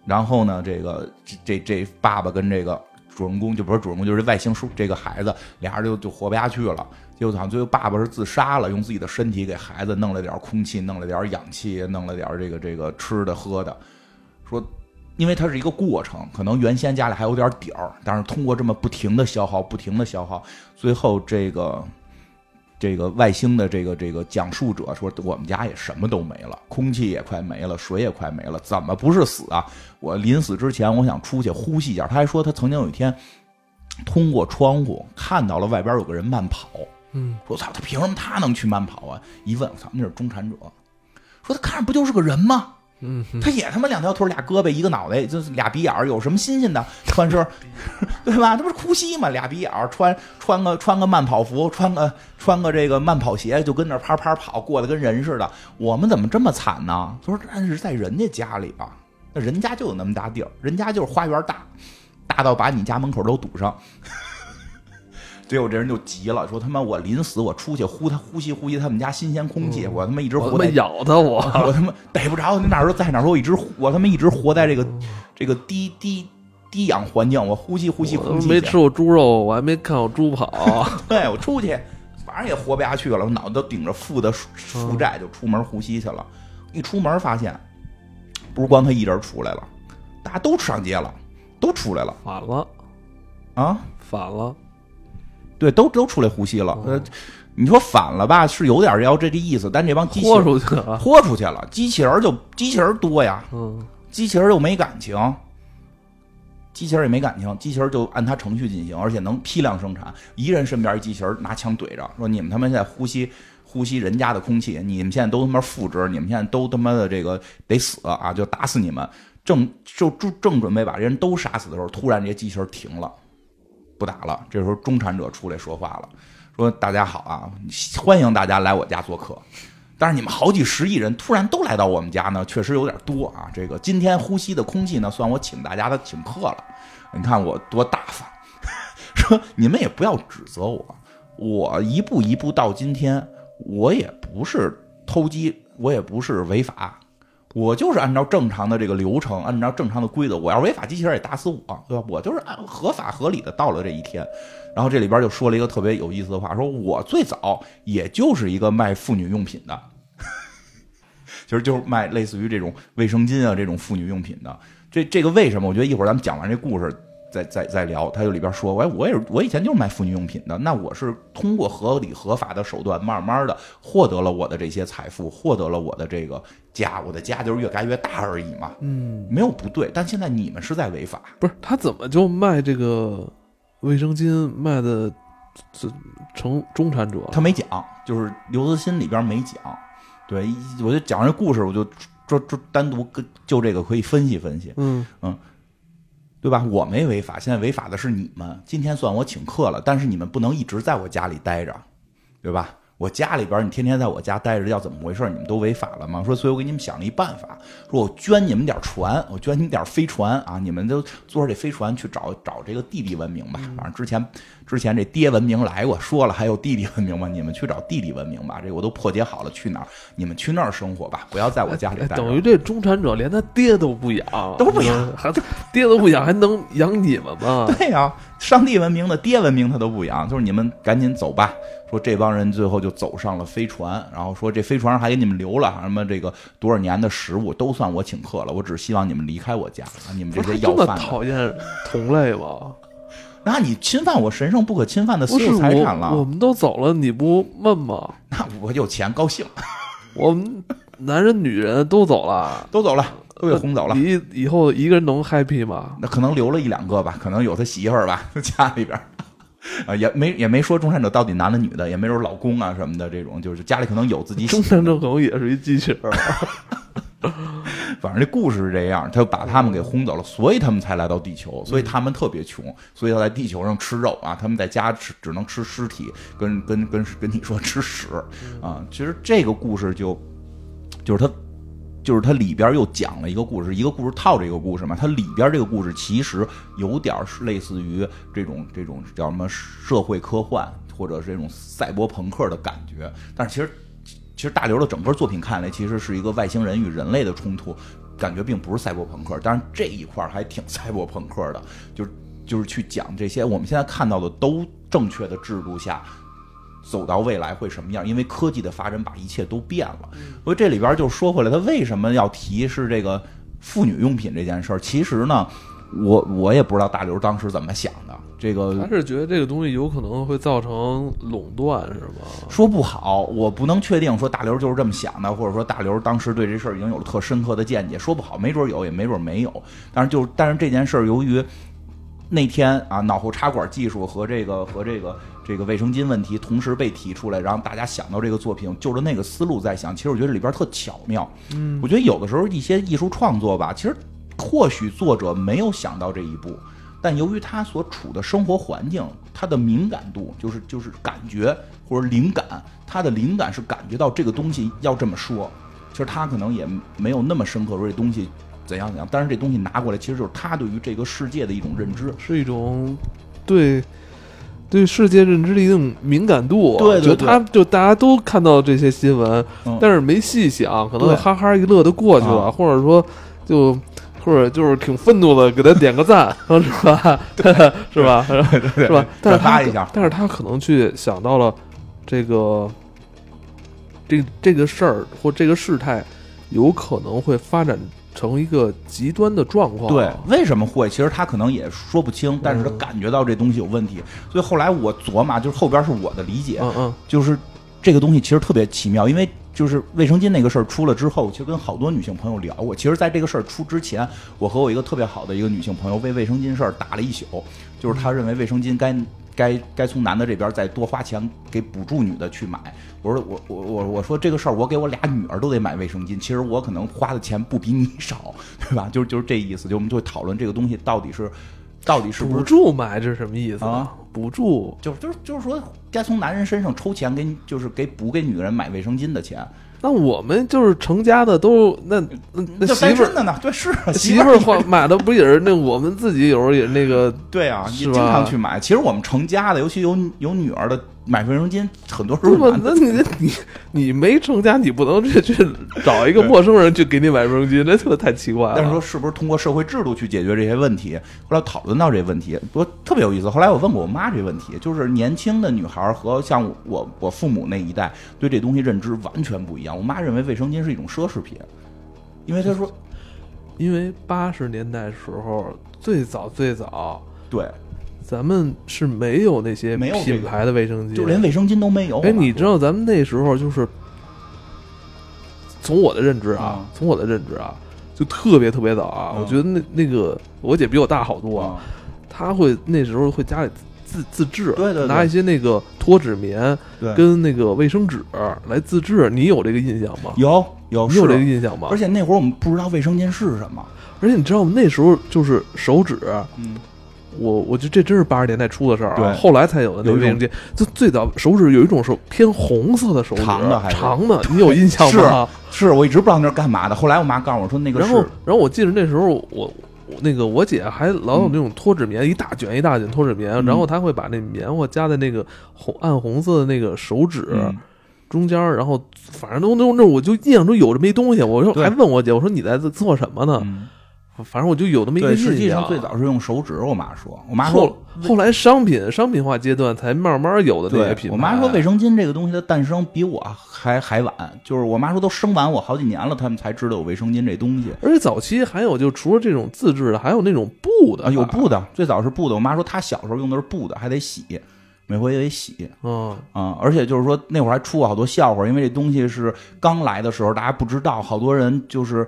然后呢，这个这这这爸爸跟这个主人公就不是主人公，就是外星叔这个孩子，俩人就就活不下去了。结果好像最后爸爸是自杀了，用自己的身体给孩子弄了点空气，弄了点氧气，弄了点这个这个吃的喝的，说因为它是一个过程，可能原先家里还有点底儿，但是通过这么不停的消耗，不停的消耗，最后这个这个外星的这个这个讲述者说，我们家也什么都没了，空气也快没了，水也快没了，怎么不是死啊？我临死之前，我想出去呼吸一下。他还说，他曾经有一天通过窗户看到了外边有个人慢跑，嗯，说操，他凭什么他能去慢跑啊？一问，我操，那是中产者。说他看着不就是个人吗？嗯，他也他妈两条腿俩胳膊一个脑袋，就是俩鼻眼儿，有什么新鲜的？穿身，对吧？这不是呼吸吗？俩鼻眼儿，穿穿个穿个慢跑服，穿个穿个这个慢跑鞋，就跟那啪啪跑，过得跟人似的。我们怎么这么惨呢？他说那是在人家家里吧，那人家就有那么大地儿，人家就是花园大，大到把你家门口都堵上。结果这人就急了，说他妈我临死我出去呼他呼吸呼吸他们家新鲜空气，我他妈一直活在咬他我，我他妈逮不着，你哪儿说在哪儿说，我一直我他妈一直活在这个这个低低低氧环境，我呼吸呼吸我空气没吃过猪肉，我还没看过猪跑，对我出去，反正也活不下去了，我脑袋都顶着负的负债，就出门呼吸去了。一出门发现，不是光他一人出来了，大家都上街了，都出来了反了，啊！反了，对，都都出来呼吸了。哦呃，你说反了吧，是有点要这这意思，但这帮机器豁出去了，豁出去了，机器人就机器人多呀，嗯，机器人又没感情，机器人也没感情，机器人就按它程序进行，而且能批量生产。一人身边一机器人拿枪怼着，说你们他妈现在呼吸呼吸人家的空气，你们现在都他妈复制，你们现在都他妈的这个得死啊，就打死你们。正就正正准备把人都杀死的时候，突然这些机器人停了，不打了。这时候中产者出来说话了，说大家好啊，欢迎大家来我家做客。但是你们好几十亿人突然都来到我们家呢，确实有点多啊。这个今天呼吸的空气呢，算我请大家的请客了。你看我多大方，说你们也不要指责我，我一步一步到今天，我也不是偷鸡，我也不是违法，我就是按照正常的这个流程，按照正常的规则，我要违法，机器人也打死我，对吧？我就是按合法合理的到了这一天。然后这里边就说了一个特别有意思的话，说我最早也就是一个卖妇女用品的，其 实就是卖类似于这种卫生巾啊这种妇女用品的。这这个为什么？我觉得一会儿咱们讲完这故事再再再聊。他就里边说，哎我也是我以前就是卖妇女用品的，那我是通过合理合法的手段，慢慢的获得了我的这些财富，获得了我的这个家，我的家就是越盖越大而已嘛，嗯，没有不对。但现在你们是在违法，不是他怎么就卖这个卫生巾卖的这成中产者了？他没讲，就是刘慈欣里边没讲。对，我就讲这故事，我就专专单独跟就这个可以分析分析，嗯，对吧？我没违法，现在违法的是你们。今天算我请客了，但是你们不能一直在我家里待着，对吧？我家里边你天天在我家待着，要怎么回事？你们都违法了吗？说，所以我给你们想了一办法，说我捐你们点船，我捐你们点飞船啊，你们就坐着这飞船去找找这个弟弟文明吧。反正之前之前这爹文明来过，说了还有弟弟文明吗？你们去找弟弟文明吧。这我都破解好了，去哪儿？你们去那儿生活吧，不要在我家里待。哎等于这中产者连他爹都不养，都不养，还爹都不养，还能养你们吗？对呀、上帝文明的爹文明他都不养，就是你们赶紧走吧。说这帮人最后就走上了飞船，然后说这飞船上还给你们留了什么这个多少年的食物，都算我请客了。我只希望你们离开我家，啊你们这些要饭的，讨厌同类吗？那你侵犯我神圣不可侵犯的私有财产我，我，们都走了，你不问吗？那我有钱高兴，我们男人女人都走了，都走了，都给轰走了。你以后一个人能 happy 吗？那可能留了一两个吧，可能有他媳妇儿吧，家里边儿。啊，也没也没说中产者到底男的女的，也没说老公啊什么的，这种就是家里可能有自己中产者可能也是一机器人儿，反正这故事是这样，他就把他们给轰走了，所以他们才来到地球，所以他们特别穷，所以要在地球上吃肉啊，他们在家吃只能吃尸体，跟跟跟跟你说吃屎啊。其实这个故事就就是他就是它里边又讲了一个故事，一个故事套着一个故事嘛。它里边这个故事其实有点是类似于这种这种叫什么社会科幻，或者是这种赛博朋克的感觉，但是其实。其实大刘的整个作品看来，其实是一个外星人与人类的冲突，感觉并不是赛博朋克。当然这一块儿还挺赛博朋克的，就是就是去讲这些我们现在看到的都正确的制度下，走到未来会什么样？因为科技的发展把一切都变了。所以这里边就说回来，他为什么要提是这个妇女用品这件事儿，其实呢，我我也不知道大刘当时怎么想的。这个还是觉得这个东西有可能会造成垄断，是吗？说不好，我不能确定说大刘就是这么想的，或者说大刘当时对这事儿已经有了特深刻的见解，说不好，没准有，也没准没有。但是就但是这件事儿，由于那天啊，脑后插管技术和这个和这个这个卫生巾问题同时被提出来，然后大家想到这个作品，就着那个思路在想，其实我觉得里边特巧妙。嗯，我觉得有的时候一些艺术创作吧，其实或许作者没有想到这一步。但由于他所处的生活环境，他的敏感度就是就是感觉或者灵感，他的灵感是感觉到这个东西要这么说，其实他可能也没有那么深刻说这东西怎样怎样，但是这东西拿过来，其实就是他对于这个世界的一种认知，是一种对对世界认知的一种敏感度。对对对，他就大家都看到这些新闻，但是没细想，可能哈哈一乐就过去了，或者说就。或者就是挺愤怒的，给他点个赞，是吧？是吧？是吧？但是他，但是他可能去想到了这个，这这个事儿或这个事态，有可能会发展成一个极端的状况。对，为什么会？其实他可能也说不清，但是他感觉到这东西有问题。所以后来我琢磨，就是后边是我的理解，嗯嗯，就是这个东西其实特别奇妙，因为。就是卫生巾那个事儿出了之后，其实跟好多女性朋友聊过。其实，在这个事儿出之前，我和我一个特别好的一个女性朋友为卫生巾事儿打了一宿。就是她认为卫生巾该该该从男的这边再多花钱给补助女的去买。我说我我我我说这个事儿，我给我俩女儿都得买卫生巾。其实我可能花的钱不比你少，对吧？就是就是这意思。就我们就讨论这个东西到底是到底是是补助买，这是什么意思啊？补助就就是就是说。该从男人身上抽钱给，就是给补给女人买卫生巾的钱。那我们就是成家的都那那那媳妇的呢？对，是媳妇儿花买的不也是那我们自己有时候也那个对啊，也经常去买。其实我们成家的，尤其有有女儿的。买卫生巾很多时候，那你你你没成家，你不能去 去找一个陌生人去给你买卫生巾，那这太奇怪了。但是说是不是通过社会制度去解决这些问题？后来讨论到这问题，不过特别有意思。后来我问过我妈这问题，就是年轻的女孩和像我我父母那一代对这东西认知完全不一样。我妈认为卫生巾是一种奢侈品，因为她说，因为八十年代时候最早最早对。咱们是没有那些品牌的卫生巾，就连卫生巾都没有。哎，你知道咱们那时候就是，从我的认知啊，从我的认知啊，就特别特别早啊。我觉得那那个我姐比我大好多啊，她会那时候会家里自自制，对对，拿一些那个脱脂棉跟那个卫生纸来自制。你有这个印象吗？有有，你有这个印象吗？而且那会儿我们不知道卫生巾是什么，而且你知道我们那时候就是手指，嗯。我我觉得这真是八十年代初的事儿啊，后来才有的那卫生巾。就最早手指有一种是偏红色的手指，长的还长的，你有印象吗？是，是我一直不知道那是干嘛的。后来我妈告诉我说那个。然后，然后我记得那时候我那个我姐还老有那种脱脂棉，一大卷一大卷脱脂棉，然后她会把那棉花夹在那个红暗红色的那个手指中间，然后反正都那那我就印象中有这么一东西，我说还问我姐，我说你在做什么呢？反正我就有那么一个印象。实际上最早是用手指，我妈说，我妈说后来商品商品化阶段才慢慢有的那些品牌。我妈说卫生巾这个东西的诞生比我还还晚，就是我妈说都生完我好几年了，他们才知道有卫生巾这东西。而且早期还有就除了这种自制的，还有那种布的，有布的，最早是布的。我妈说她小时候用的是布的，还得洗，每回也得洗。嗯啊，而且就是说那会儿还出过好多笑话，因为这东西是刚来的时候大家不知道，好多人就是。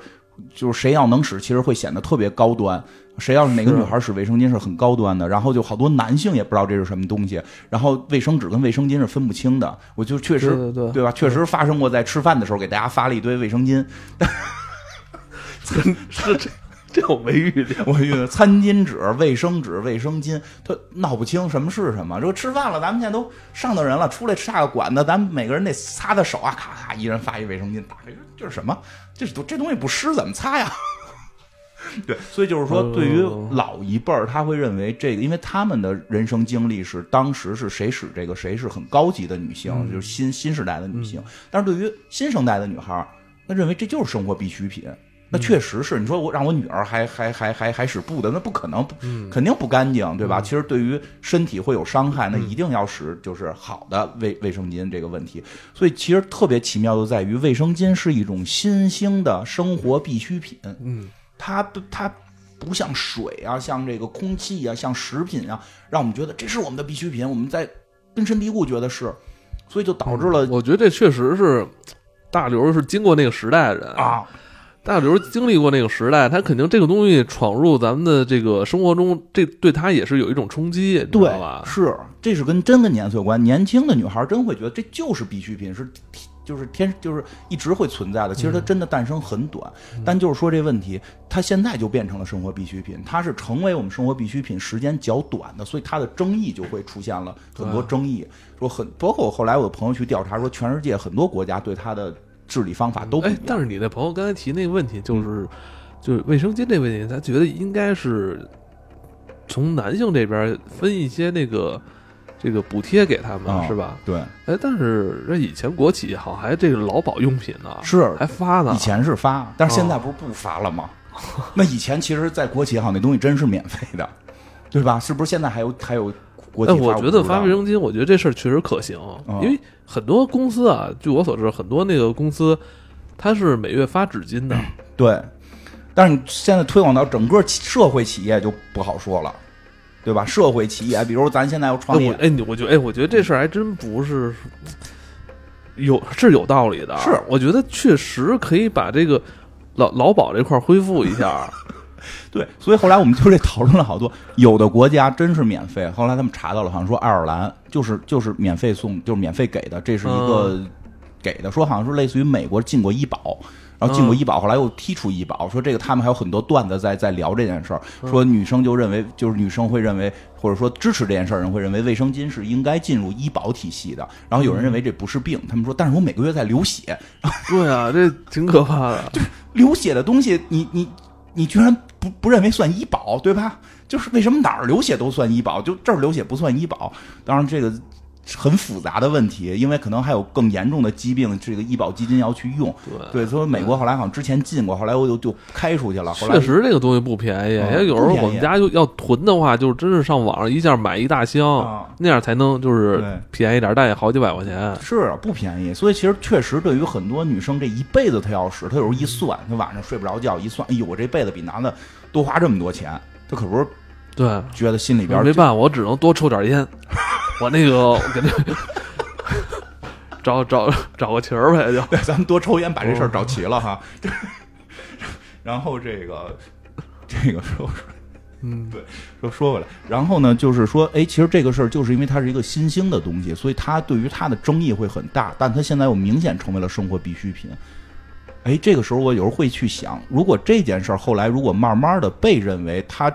就是谁要能使，其实会显得特别高端。谁要是哪个女孩使卫生巾是很高端的，然后就好多男性也不知道这是什么东西。然后卫生纸跟卫生巾是分不清的。我就确实对对对吧？确实发生过在吃饭的时候给大家发了一堆卫生巾。是这 这我没遇见，我遇见餐巾纸、卫生纸、卫生巾，他闹不清什么是什么。这吃饭了，咱们现在都上等人了，出来下个馆子，咱们每个人得擦擦手啊，咔咔，一人发一卫生巾，打开这是什么？这是这东西不湿怎么擦呀？对，所以就是说，对于老一辈儿，他会认为这个，因为他们的人生经历是当时是谁使这个，谁是很高级的女性，就是新新时代的女性。但是对于新生代的女孩，那认为这就是生活必需品。那确实是，你说我让我女儿还还还还还使布的，那不可能，肯定不干净，对吧？其实对于身体会有伤害，那一定要使就是好的卫卫生巾这个问题。所以其实特别奇妙的在于，卫生巾是一种新兴的生活必需品。嗯，它不它不像水啊，像这个空气啊，像食品啊，让我们觉得这是我们的必需品，我们在根深蒂固觉得是，所以就导致了我觉得这确实是大刘是经过那个时代的人啊，大刘经历过那个时代，他肯定这个东西闯入咱们的这个生活中，这对他也是有一种冲击，你知对道吧？是这是跟真跟年岁有关。年轻的女孩真会觉得这就是必需品，是就是天就是一直会存在的。其实它真的诞生很短，但就是说这问题，它现在就变成了生活必需品，它是成为我们生活必需品时间较短的，所以它的争议就会出现了很多争议。说很包括我后来我的朋友去调查说，全世界很多国家对它的治理方法都不一样，。哎但是你的朋友刚才提那个问题，就是、就是卫生巾这个问题，他觉得应该是从男性这边分一些那个这个补贴给他们，啊是吧？对，哎，但是这以前国企好还这个劳保用品呢，是还发呢。以前是发，但是现在哦不是不发了吗？那以前其实，在国企好那东西真是免费的，对吧？是不是现在还有还有国企但？我觉得发卫生生巾，我觉得这事儿确实可行，啊因为很多公司啊，据我所知，很多那个公司它是每月发纸巾的，对，但是你现在推广到整个社会企业就不好说了，对吧？社会企业，比如咱现在要哎创业，哎，你我觉得哎，我觉得这事儿还真不是有是有道理的，是我觉得确实可以把这个劳劳保这块儿恢复一下。对，所以后来我们就这讨论了好多，有的国家真是免费，后来他们查到了，好像说爱尔兰就是就是免费送，就是免费给的，这是一个嗯给的，说好像是类似于美国进过医保。然后进过嗯医保，后来又剔除医保，说这个他们还有很多段子在在聊这件事儿，嗯说女生就认为，就是女生会认为，或者说支持这件事儿人会认为卫生巾是应该进入医保体系的，然后有人认为这不是病，他们说，但是我每个月在流血，对啊，这挺可怕的。就流血的东西，你你你居然不不认为算医保，对吧？就是为什么哪儿流血都算医保，就这儿流血不算医保？当然这个很复杂的问题，因为可能还有更严重的疾病，这个医保基金要去用。对对，所以美国后来好像之前进过，后来我就就开出去了。后来确实，这个东西不便宜。嗯有时候我们家就要囤的话，就是真是上网上一下买一大箱，啊那样才能就是便宜点，但也好几百块钱。是啊不便宜，所以其实确实对于很多女生这一辈子她要使，她有时候一算，她晚上睡不着觉一算，哎呦，我这辈子比男的多花这么多钱，她可不是对，觉得心里边没办法，我只能多抽点烟。我那个，我给那找找找个情儿呗，就对，咱们多抽烟把这哦事儿找齐了哈。然后这个这个说说嗯，说说回来，然后呢，就是说，哎，其实这个事儿就是因为它是一个新兴的东西，所以它对于它的争议会很大，但它现在又明显成为了生活必需品。哎，这个时候我有时候会去想，如果这件事儿后来如果慢慢的被认为它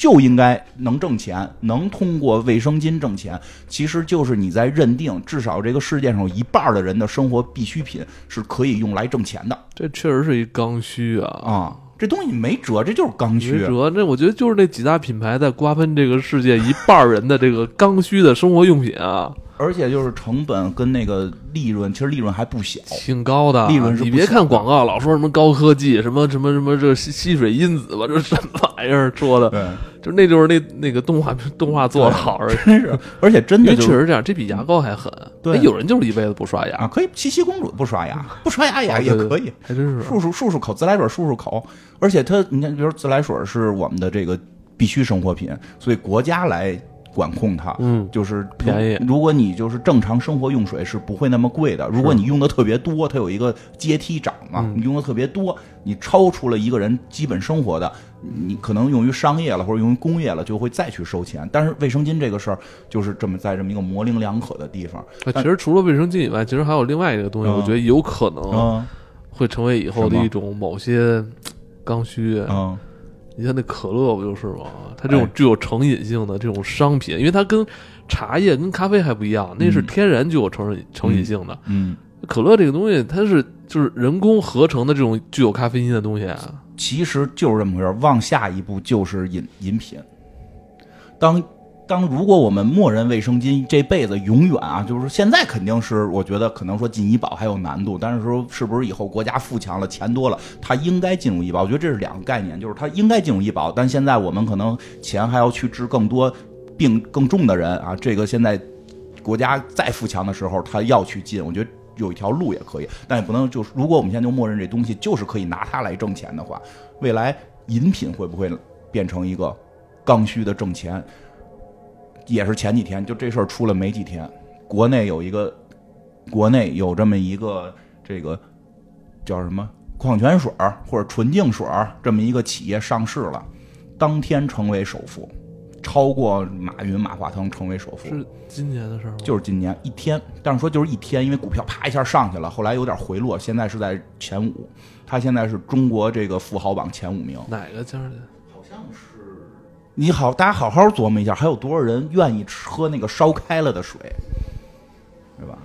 就应该能挣钱，能通过卫生巾挣钱，其实就是你在认定，至少这个世界上有一半的人的生活必需品是可以用来挣钱的这确实是一刚需啊。啊。这东西没辙，这就是刚没需。辙，那我觉得就是那几大品牌在瓜分这个世界一半人的这个刚需的生活用品啊，而且就是成本跟那个利润，其实利润还不小。挺高的。利润是你别看广告老说什么高科技，什么什么什么这吸吸水因子吧，这什么玩意儿说的，对，就那就是那那个动画动画做的好。真是，而且真因的就是确实这样，这比牙膏还狠。对哎有人就是一辈子不刷牙，啊，可以七夕公主不刷牙，不刷牙也也可以，还真是。漱漱漱漱口，自来水漱漱口。而且它，你看，比如自来水是我们的这个必须生活品，所以国家来管控它。嗯，就是便宜如果你就是正常生活用水是不会那么贵的。如果你用的特别多，它有一个阶梯涨嘛，嗯你用的特别多，你超出了一个人基本生活的，你可能用于商业了或者用于工业了，就会再去收钱。但是卫生巾这个事儿就是这么在这么一个模棱两可的地方。啊其实除了卫生巾以外，其实还有另外一个东西，嗯我觉得有可能嗯会成为以后的一种某些刚需。嗯，你看那可乐不就是吗？它这种哎具有成瘾性的这种商品，因为它跟茶叶、跟咖啡还不一样，那是嗯天然具有成瘾成瘾性的。嗯，可乐这个东西，它是就是人工合成的这种具有咖啡因的东西啊。其实就是这么回事，往下一步就是饮饮品。当当如果我们默认卫生巾这辈子永远啊，就是现在肯定是我觉得可能说进医保还有难度，但是说是不是以后国家富强了，钱多了，它应该进入医保？我觉得这是两个概念，就是它应该进入医保，但现在我们可能钱还要去治更多病更重的人啊，这个现在国家再富强的时候，它要去进，我觉得。有一条路也可以，但也不能就是如果我们现在就默认这东西就是可以拿它来挣钱的话，未来饮品会不会变成一个刚需的挣钱？也是前几天就这事儿出了没几天，国内有一个国内有这么一个这个叫什么矿泉水儿或者纯净水儿这么一个企业上市了，当天成为首富，超过马云、马化腾成为首富。是今年的事儿吗？就是今年一天，但是说就是一天，因为股票啪一下上去了，后来有点回落，现在是在前五，他现在是中国这个富豪榜前五名。哪个家的？你好，大家好好琢磨一下，还有多少人愿意吃喝那个烧开了的水，对吧？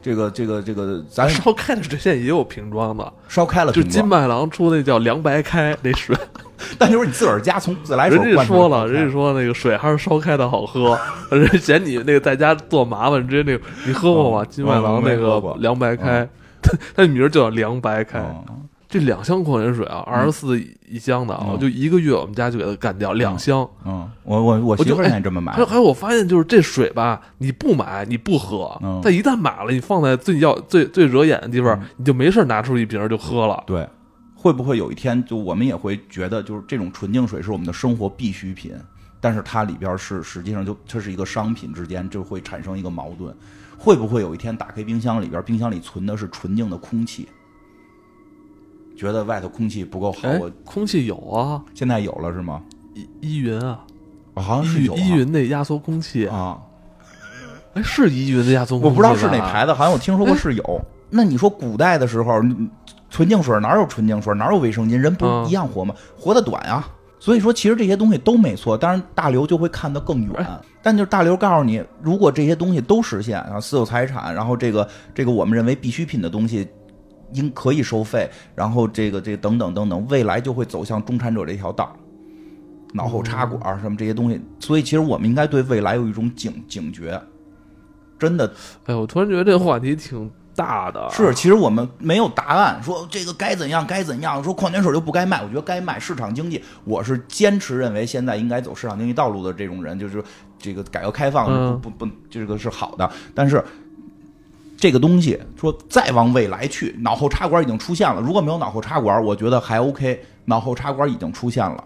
这个这个这个，咱烧开的水现在也有瓶装的，烧开了就，金麦郎出那叫凉白开那水，但就是你自个儿家从自来水 人家说了，人家说那个水还是烧开的好喝，人家嫌你那个在家做麻烦，直接那个你喝过吗？嗯金麦郎那个凉白开，它它名儿叫凉白开。嗯这两箱矿泉水啊，二十四一箱的啊，嗯就一个月我们家就给它干掉两箱。嗯，我我我媳妇儿现在这么买还有，还有，我发现就是这水吧，你不买你不喝嗯，但一旦买了，你放在最要最最惹眼的地方，你就没事拿出一瓶就喝了。对，会不会有一天就我们也会觉得，就是这种纯净水是我们的生活必需品，但是它里边是实际上就它是一个商品之间就会产生一个矛盾。会不会有一天打开冰箱里边，冰箱里存的是纯净的空气？觉得外头空气不够好，哎我，空气有啊，现在有了是吗？依依云啊，啊好像是有、啊、依依云那压缩空气，啊，哎，是依云的压缩空气，我不知道是哪牌子，好像我听说过是有。那你说古代的时候，纯净水哪有纯净水，哪有卫生巾？人不一样活吗？活得短啊。所以说，其实这些东西都没错，当然大刘就会看得更远。哎但就是大刘告诉你，如果这些东西都实现，然后私有财产，然后这个这个我们认为必需品的东西应可以收费，然后这个这个等等等等，未来就会走向中产者这条道。脑后插管什么这些东西，所以其实我们应该对未来有一种警警觉。真的哎，我突然觉得这个话题挺大的，是，其实我们没有答案，说这个该怎样该怎样，说矿泉水就不该卖，我觉得该卖。市场经济，我是坚持认为现在应该走市场经济道路的这种人，就是这个改革开放不不，这个是好的，但是。这个东西说再往未来去，脑后插管已经出现了。如果没有脑后插管，我觉得还 OK。脑后插管已经出现了，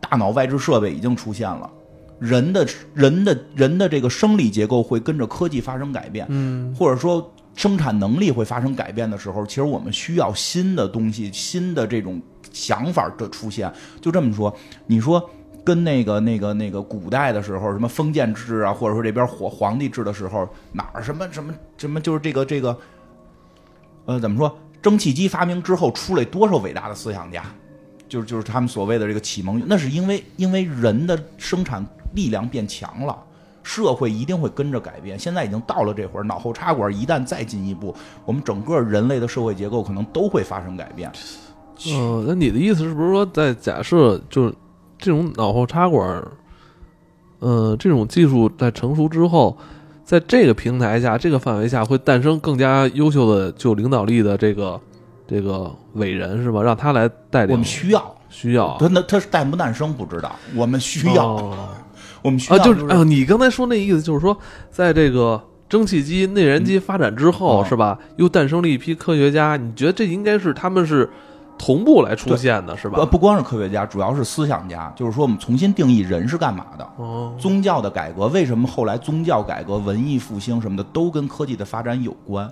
大脑外置设备已经出现了，人的人的人的这个生理结构会跟着科技发生改变。嗯，或者说生产能力会发生改变的时候，其实我们需要新的东西、新的这种想法的出现。就这么说，你说跟那个、那个、那个古代的时候，什么封建制啊，或者说这边皇皇帝制的时候，哪儿什么什么什么，就是这个这个，呃，怎么说？蒸汽机发明之后，出来多少伟大的思想家？就是就是他们所谓的这个启蒙，那是因为因为人的生产力量变强了。社会一定会跟着改变，现在已经到了这会儿，脑后插管一旦再进一步，我们整个人类的社会结构可能都会发生改变。呃，那你的意思是不是说，在假设就是这种脑后插管儿，呃，这种技术在成熟之后，在这个平台下、这个范围下，会诞生更加优秀的、具有领导力的这个这个伟人，是吧？让他来带领，我们需要，需要。他那他是诞不诞生不知道，我们需要，哦。我们需啊，要就是啊，你刚才说那意思就是说，在这个蒸汽机、内燃机发展之后，哦是吧？又诞生了一批科学家，你觉得这应该是他们是同步来出现的，是吧呃，？不光是科学家，主要是思想家，就是说我们重新定义人是干嘛的。哦，宗教的改革，为什么后来宗教改革、文艺复兴什么的都跟科技的发展有关，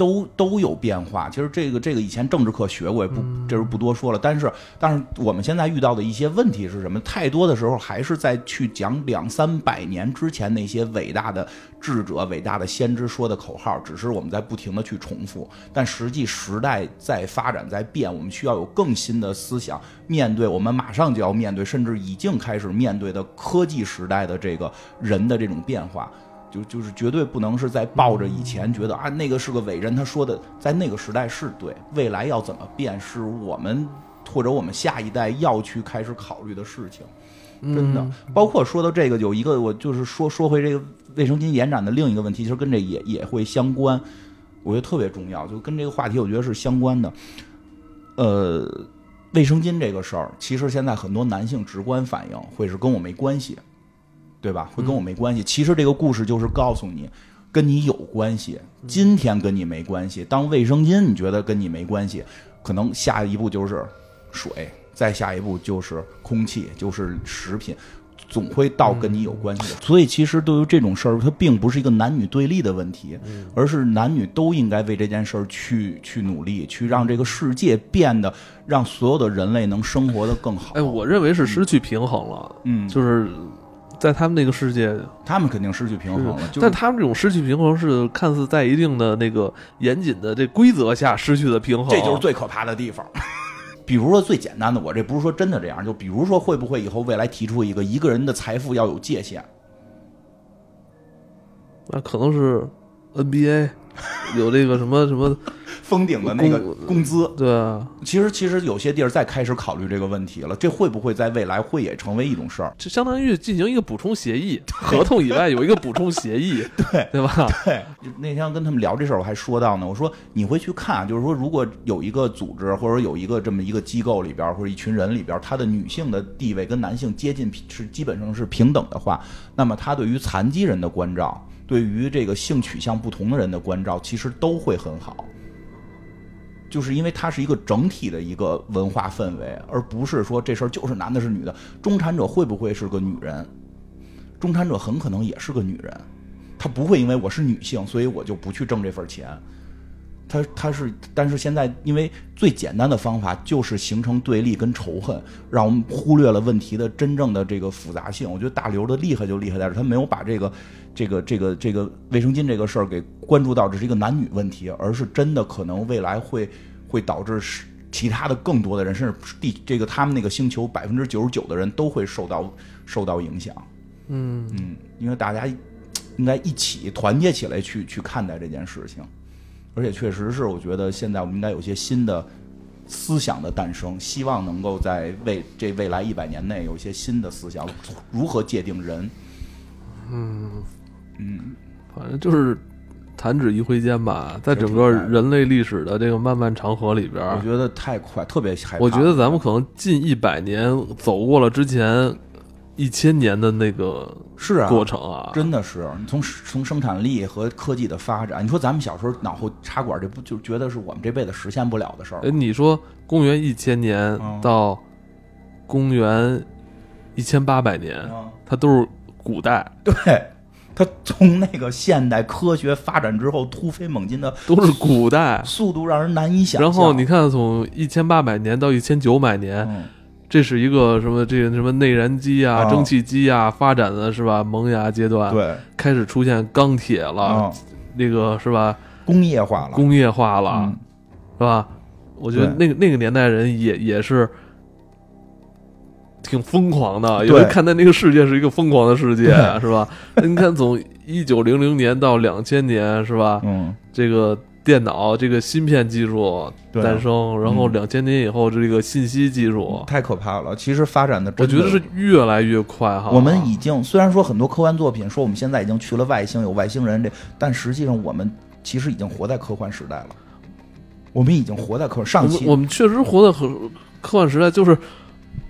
都都有变化。其实这个这个以前政治课学过，也不这是不多说了。但是但是我们现在遇到的一些问题是什么？太多的时候还是在去讲两三百年之前那些伟大的智者、伟大的先知说的口号，只是我们在不停的去重复。但实际时代在发展在变，我们需要有更新的思想面对我们马上就要面对，甚至已经开始面对的科技时代的这个人的这种变化。就就是绝对不能是在抱着以前觉得啊那个是个伟人，他说的在那个时代是对，未来要怎么变是我们或者我们下一代要去开始考虑的事情。真的，包括说到这个，有一个我就是说说回这个卫生巾延展的另一个问题，其实跟这也也会相关，我觉得特别重要，就跟这个话题我觉得是相关的。呃，卫生巾这个事儿，其实现在很多男性直观反应会是跟我没关系，对吧？会跟我没关系。其实这个故事就是告诉你，跟你有关系，今天跟你没关系。当卫生巾你觉得跟你没关系，可能下一步就是水，再下一步就是空气，就是食品。总会到跟你有关系的，所以其实对于这种事儿，它并不是一个男女对立的问题，而是男女都应该为这件事儿去去努力，去让这个世界变得让所有的人类能生活的更好。哎，我认为是失去平衡了，嗯，就是在他们那个世界，他们肯定失去平衡了，就是但他们这种失去平衡是看似在一定的那个严谨的这规则下失去的平衡，这就是最可怕的地方。比如说最简单的，我这不是说真的这样，就比如说会不会以后未来提出一个一个人的财富要有界限，那可能是 NBA 有这个什么什么封顶的那个工工资。对啊，其实其实有些地儿再开始考虑这个问题了，这会不会在未来会也成为一种事儿？就相当于进行一个补充协议，合同以外有一个补充协议，对 对吧？对，那天跟他们聊这事儿，我还说到呢，我说你会去看，就是说如果有一个组织或者有一个这么一个机构里边，或者一群人里边，他的女性的地位跟男性接近是基本上是平等的话，那么他对于残疾人的关照，对于这个性取向不同的人的关照，其实都会很好。就是因为它是一个整体的一个文化氛围，而不是说这事儿就是男的是女的。中产者会不会是个女人？中产者很可能也是个女人，她不会因为我是女性，所以我就不去挣这份钱。她她是，但是现在因为最简单的方法就是形成对立跟仇恨，让我们忽略了问题的真正的这个复杂性。我觉得大刘的厉害就厉害在这儿，他没有把这个这个这个这个卫生巾这个事儿给关注到这是一个男女问题，而是真的可能未来会会导致是其他的更多的人，甚至地这个他们那个星球百分之九十九的人都会受到受到影响。嗯，嗯，因为大家应该一起团结起来去去看待这件事情，而且确实是，我觉得现在我们应该有些新的思想的诞生，希望能够在未这未来一百年内有一些新的思想，如何界定人。嗯嗯反正就是弹指一挥间吧，在整个人类历史的这个漫漫长河里边，我觉得太快，特别害怕。我觉得咱们可能近一百年走过了之前一千年的那个是啊，过程啊，真的是你从从生产力和科技的发展，你说咱们小时候脑后插管，这不就觉得是我们这辈子实现不了的事儿哎，你说公元一千年嗯。到公元一千八百年，嗯。它都是古代，对，它从那个现代科学发展之后突飞猛进的都是古代。速度让人难以想象。然后你看，从一千八百年到一千九百年，嗯，这是一个什么？这个什么内燃机啊、啊蒸汽机啊发展的是吧？萌芽阶段，对，开始出现钢铁了，啊，那个是吧？工业化了，工业化了，嗯是吧？我觉得那个那个年代人也也是挺疯狂的，因为看待那个世界是一个疯狂的世界，是吧？你看，从一九零零年到两千年，是吧？嗯，这个电脑这个芯片技术诞生，然后嗯两千年以后这个信息技术，太可怕了。其实发展的，我觉得是越来越快哈。我们已经虽然说很多科幻作品说我们现在已经去了外星，有外星人这，但实际上我们其实已经活在科幻时代了。我们已经活在科上期们我们确实活在很科幻时代，就是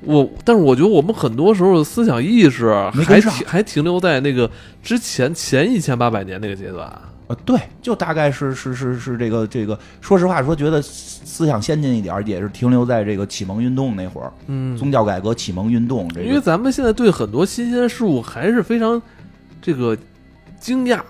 我，但是我觉得我们很多时候的思想意识还还停留在那个之前前一千八百年那个阶段。呃，对，就大概是是是是这个这个，说实话说，觉得思思想先进一点，也是停留在这个启蒙运动那会儿，嗯，宗教改革、启蒙运动这因为，咱们现在对很多新鲜事物还是非常这个惊讶，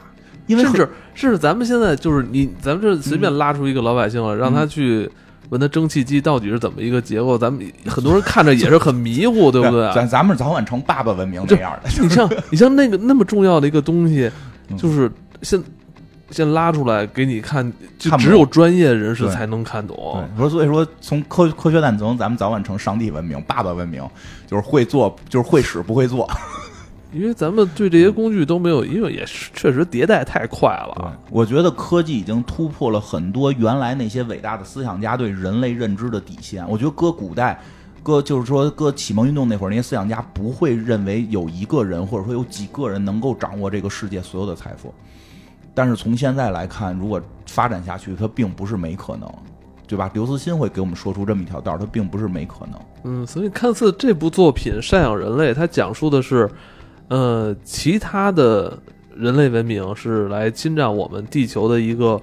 因为甚至甚至咱们现在就是你，咱们这随便拉出一个老百姓了，让他去问他蒸汽机到底是怎么一个结构，咱们很多人看着也是很迷糊，对不对？咱咱们早晚成爸爸文明那样的，你像你像那个那么重要的一个东西嗯，就是现先拉出来给你看，就只有专业人士才能看懂。对，说所以说从科科学诞生，咱们早晚成上帝文明、爸爸文明，就是会做，就是会使不会做。因为咱们对这些工具都没有，因为也是确实迭代太快了。我觉得科技已经突破了很多原来那些伟大的思想家对人类认知的底线。我觉得搁古代，搁就是说搁启蒙运动那会儿，那些思想家不会认为有一个人或者说有几个人能够掌握这个世界所有的财富。但是从现在来看，如果发展下去，它并不是没可能，对吧？刘慈欣会给我们说出这么一条道儿，它并不是没可能。嗯，所以看似这部作品《赡养人类》，它讲述的是，呃，其他的人类文明是来侵占我们地球的一个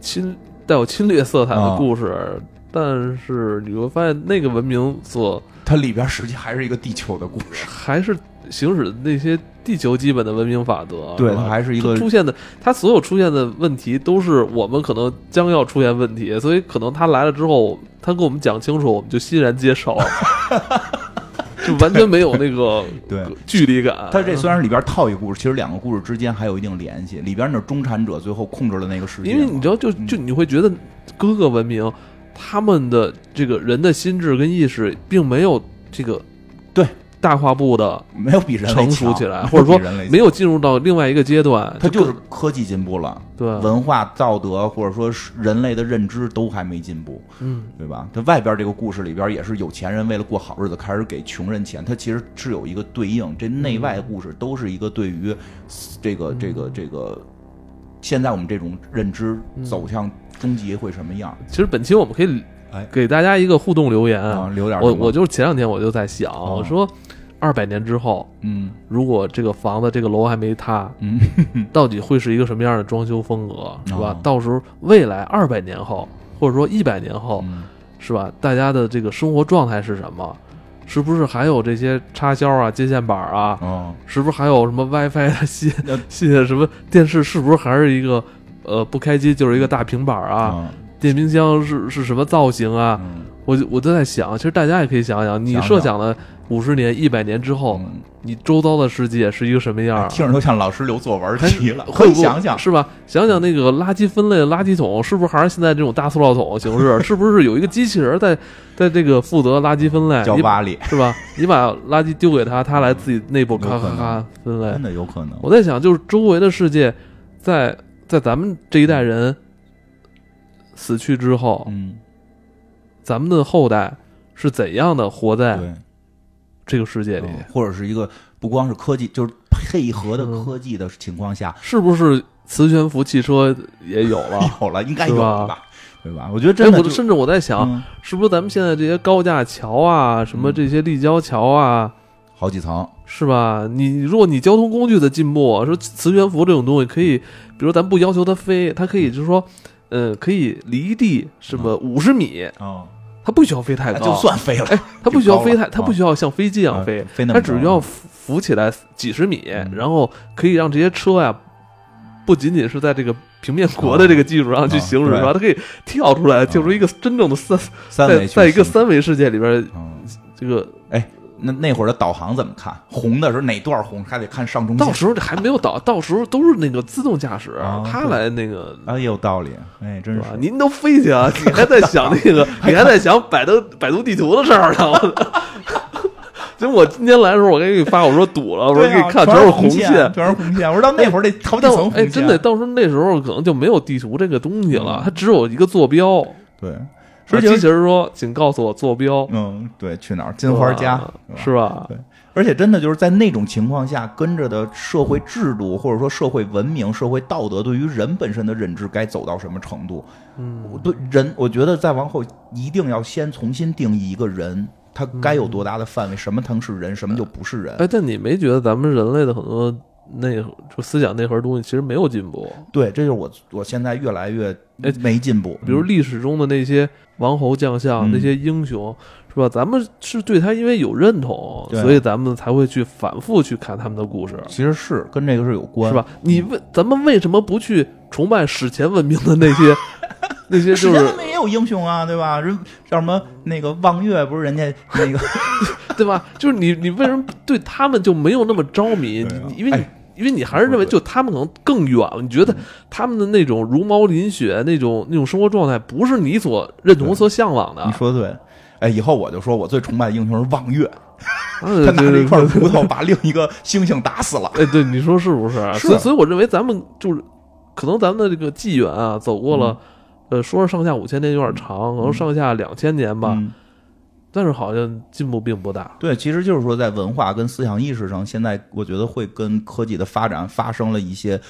侵带有侵略色彩的故事，但是你会发现那个文明所它里边实际还是一个地球的故事，还是行使那些地球基本的文明法则，对，它还是一个出现的，它所有出现的问题都是我们可能将要出现问题，所以可能他来了之后，他跟我们讲清楚，我们就欣然接受，就完全没有那个对距离感。他这虽然是里边套一个故事，其实两个故事之间还有一定联系。里边那中产者最后控制了那个世界，因为你知道，就就你会觉得各个文明他们的这个人的心智跟意识，并没有这个对大跨步的没有比人类成熟强起来，或者说人类没有进入到另外一个阶段，它就是科技进步了，对，文化、道德或者说是人类的认知都还没进步，嗯，对吧？它外边这个故事里边也是有钱人为了过好日子开始给穷人钱，它其实是有一个对应。这内外故事都是一个对于这个这个这个现在我们这种认知走向终极会什么样。其实本期我们可以哎。给大家一个互动留言啊？留点我我就是前两天我就在想，哦我说二百年之后，嗯如果这个房子这个楼还没塌，嗯 到底会是一个什么样的装修风格，是吧？哦到时候未来二百年后，或者说一百年后，嗯是吧？大家的这个生活状态是什么？是不是还有这些插销啊、接线板啊？哦是不是还有什么 WiFi 的线线 什么电视？是不是还是一个呃不开机就是一个大平板啊？啊电冰箱是是什么造型啊？嗯我就我都在想，其实大家也可以想想，你设想了五十年、一百年之后，嗯你周遭的世界是一个什么样？听着都像老师留作文题了，会想想。是吧？想想那个垃圾分类的垃圾桶，是不是还是现在这种大塑料桶形式？是不是有一个机器人在在这个负责垃圾分类？你叫巴里，是吧？你把垃圾丢给他，他来自己内部咔咔咔分类真。的有可能。我在想，就是周围的世界，在在咱们这一代人死去之后，嗯，咱们的后代是怎样的活在对。这个世界里？嗯或者是一个不光是科技，就是配合的嗯科技的情况下，是不是磁悬浮汽车也有了？有了，应该有吧了吧？对吧？我觉得哎，真的我甚至我在想，嗯是不是咱们现在这些高架桥啊，什么这些立交桥啊，好几层，是吧？你如果你交通工具的进步，说磁悬浮这种东西可以，比如咱不要求它飞，它可以就是说，呃，可以离地什么五十米，哦，它不需要飞太高，就算飞了，哎，它不需要飞太，它不需要像飞机一样啊飞，它只需要浮浮起来几十米，嗯。然后可以让这些车呀。不仅仅是在这个平面国的这个基础上去行驶，啊是吧？它可以跳出来，跳出一个真正的三，三在在一个三维世界里边，嗯，这个那那会儿的导航怎么看？红的时候哪段红还得看上中下到时候还没有导，到时候都是那个自动驾驶啊，它对来那个，啊，也有道理，哎，真是？您都飞去啊，你还在想那个，你还在想百度百度地图的事儿呢。我结果我今天来的时候，我给你发，我说堵了，我说给你看，全是红线。全是红线。我说到那会儿得好几层红线，哎，真的，到时候那时候可能就没有地图这个东西了嗯，它只有一个坐标。对，而而且机器人说：“请告诉我坐标。嗯，对，去哪儿？金花家是吧？对而且真的就是在那种情况下，跟着的社会制度或者说社会文明、社会道德对于人本身的认知该走到什么程度？嗯，我对人，我觉得再往后一定要先重新定义一个人，他该有多大的范围，什么能是人，什么就不是人。哎，但你没觉得咱们人类的很多内就思想内核东西其实没有进步？对，这就是我我现在越来越哎没进步。比如历史中的那些王侯将相、嗯那些英雄，是吧？咱们是对他因为有认同，所以咱们才会去反复去看他们的故事，其实是跟这个是有关，是？吧？你为咱们为什么不去崇拜史前文明的那些 那些就是史前文明也有英雄啊，对吧？人叫什么那个望月，不是人家那个 对吧？就是你你为什么对他们就没有那么着迷？因为你。哎因为你还是认为，就他们可能更远了。你觉得他们的那种茹毛饮血、那种那种生活状态，不是你所认同、所向往的。你说对。哎，以后我就说我最崇拜的英雄是望月，他 他拿着一块骨头把另一个猩猩打死了。哎，对，你说是不是？是所以，所以我认为咱们就是，可能咱们的这个纪元啊，走过了，嗯呃，说是上下五千年有点长，可能上下两千年吧，嗯但是好像进步并不大。对，其实就是说，在文化跟思想意识上，现在我觉得会跟科技的发展发生了一些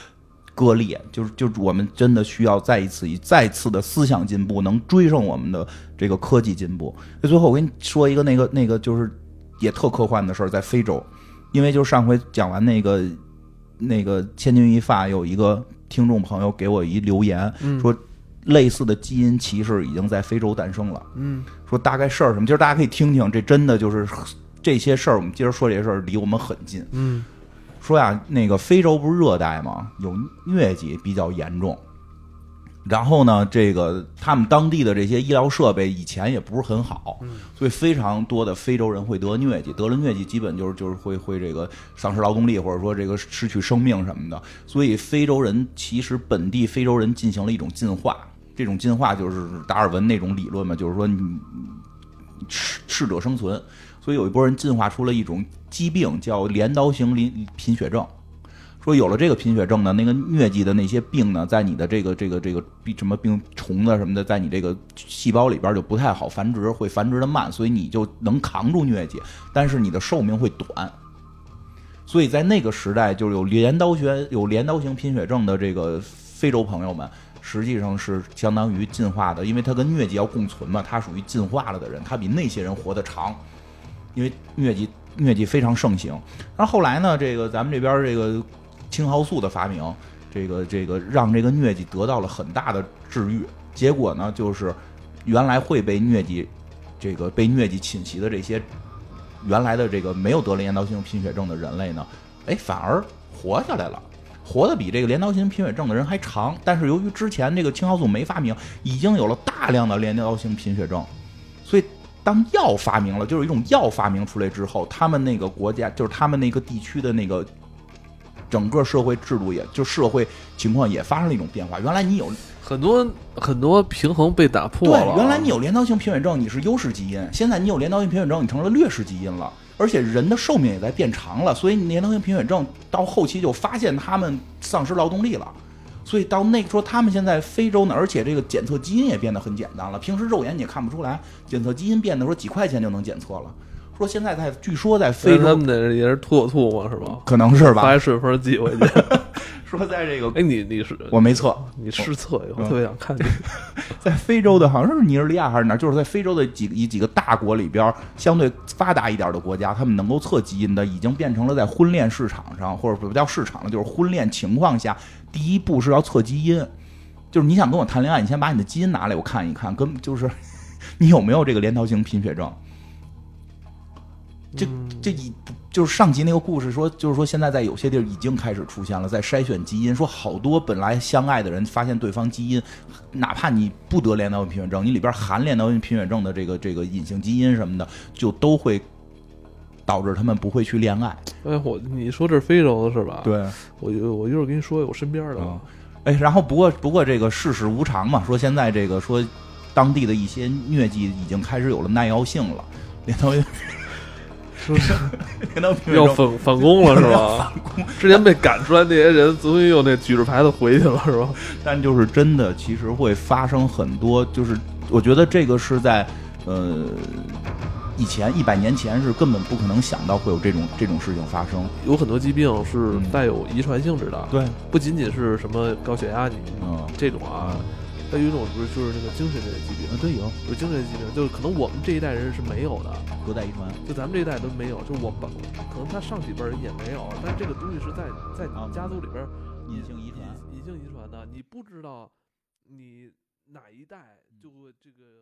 割裂，就是就是我们真的需要再一次以再次的思想进步，能追上我们的这个科技进步。那最后我跟你说一个那个那个就是也特科幻的事儿，在非洲，因为就上回讲完那个那个千钧一发，有一个听众朋友给我一留言，嗯说类似的基因歧视已经在非洲诞生了。嗯说大概事儿什么，今儿大家可以听听，这真的就是这些事儿。我们今儿说这些事儿，离我们很近。嗯说呀，那个非洲不是热带吗？有疟疾比较严重。然后呢，这个他们当地的这些医疗设备以前也不是很好，嗯所以非常多的非洲人会得疟疾，得了疟疾基本就是就是会会这个丧失劳动力，或者说这个失去生命什么的。所以非洲人其实本地非洲人进行了一种进化，这种进化就是达尔文那种理论嘛，就是说你适适者生存。所以有一波人进化出了一种疾病，叫镰刀型贫贫血症。说有了这个贫血症呢，那个疟疾的那些病呢，在你的这个这个这个病什么病虫子什么的，在你这个细胞里边就不太好繁殖，会繁殖的慢，所以你就能扛住疟疾，但是你的寿命会短。所以在那个时代，就是有镰刀学有镰刀型贫血症的这个非洲朋友们，实际上是相当于进化的，因为他跟疟疾要共存嘛，他属于进化了的人，他比那些人活得长，因为疟疾疟疾非常盛行。然后来呢，这个咱们这边这个青蒿素的发明，这个这个让这个疟疾得到了很大的治愈。结果呢，就是原来会被疟疾这个被疟疾侵袭的这些原来的这个没有得了镰刀型贫血症的人类呢，哎，反而活下来了。活得比这个镰刀型贫血症的人还长，但是由于之前这个青蒿素没发明，已经有了大量的镰刀型贫血症，所以当药发明了，就是一种药发明出来之后，他们那个国家，就是他们那个地区的那个整个社会制度也，就社会情况也发生了一种变化。原来你有很多很多平衡被打破对了。，原来你有镰刀型贫血症，你是优势基因；现在你有镰刀型贫血症，你成了劣势基因了。而且人的寿命也在变长了，所以年龄性贫血症到后期就发现他们丧失劳动力了。所以到那个说他们现在非洲呢，而且这个检测基因也变得很简单了，平时肉眼你也看不出来，检测基因变得说几块钱就能检测了。说现在在据说在非洲非他们那也是吐吐嘛，是吧？可能是吧？发一顺丰寄回去。说在这个哎，你你是我没测，你失测以后嗯特别想看你。在非洲的，好像是尼日利亚还是哪儿，就是在非洲的几以几个大国里边，相对发达一点的国家，他们能够测基因的，已经变成了在婚恋市场上，或者不叫市场了，就是婚恋情况下，第一步是要测基因。就是你想跟我谈恋爱，你先把你的基因拿来，我看一看，根本就是 你有没有这个镰刀型贫血症。这这一就是上集那个故事说，就是说现在在有些地儿已经开始出现了，在筛选基因，说好多本来相爱的人发现对方基因，哪怕你不得镰刀型贫血症，你里边含镰刀型贫血症的这个这个隐性基因什么的，就都会导致他们不会去恋爱。哎，我你说这是非洲的是吧？，对，我就我一会儿跟你说我身边的。嗯哎，然后不过不过这个世事无常嘛，说现在这个说当地的一些疟疾已经开始有了耐药性了，镰刀是不是 要症反反攻了是吧？之前被赶出来那些人，终于又那举着牌子回去了是吧？但就是真的，其实会发生很多，就是我觉得这个是在呃以前一百年前是根本不可能想到会有这种这种事情发生。有很多疾病是嗯带有遗传性质的，对，不仅仅是什么高血压你嗯，这种啊，还有一种不是就是那个精神类的疾病，啊对有有精神类疾病，就是可能我们这一代人是没有的，隔代遗传，就咱们这一代都没有，就是我爸可能他上几辈人也没有，但是这个东西是在在你家族里边隐性遗传。隐性遗传的，你不知道你哪一代就会这个。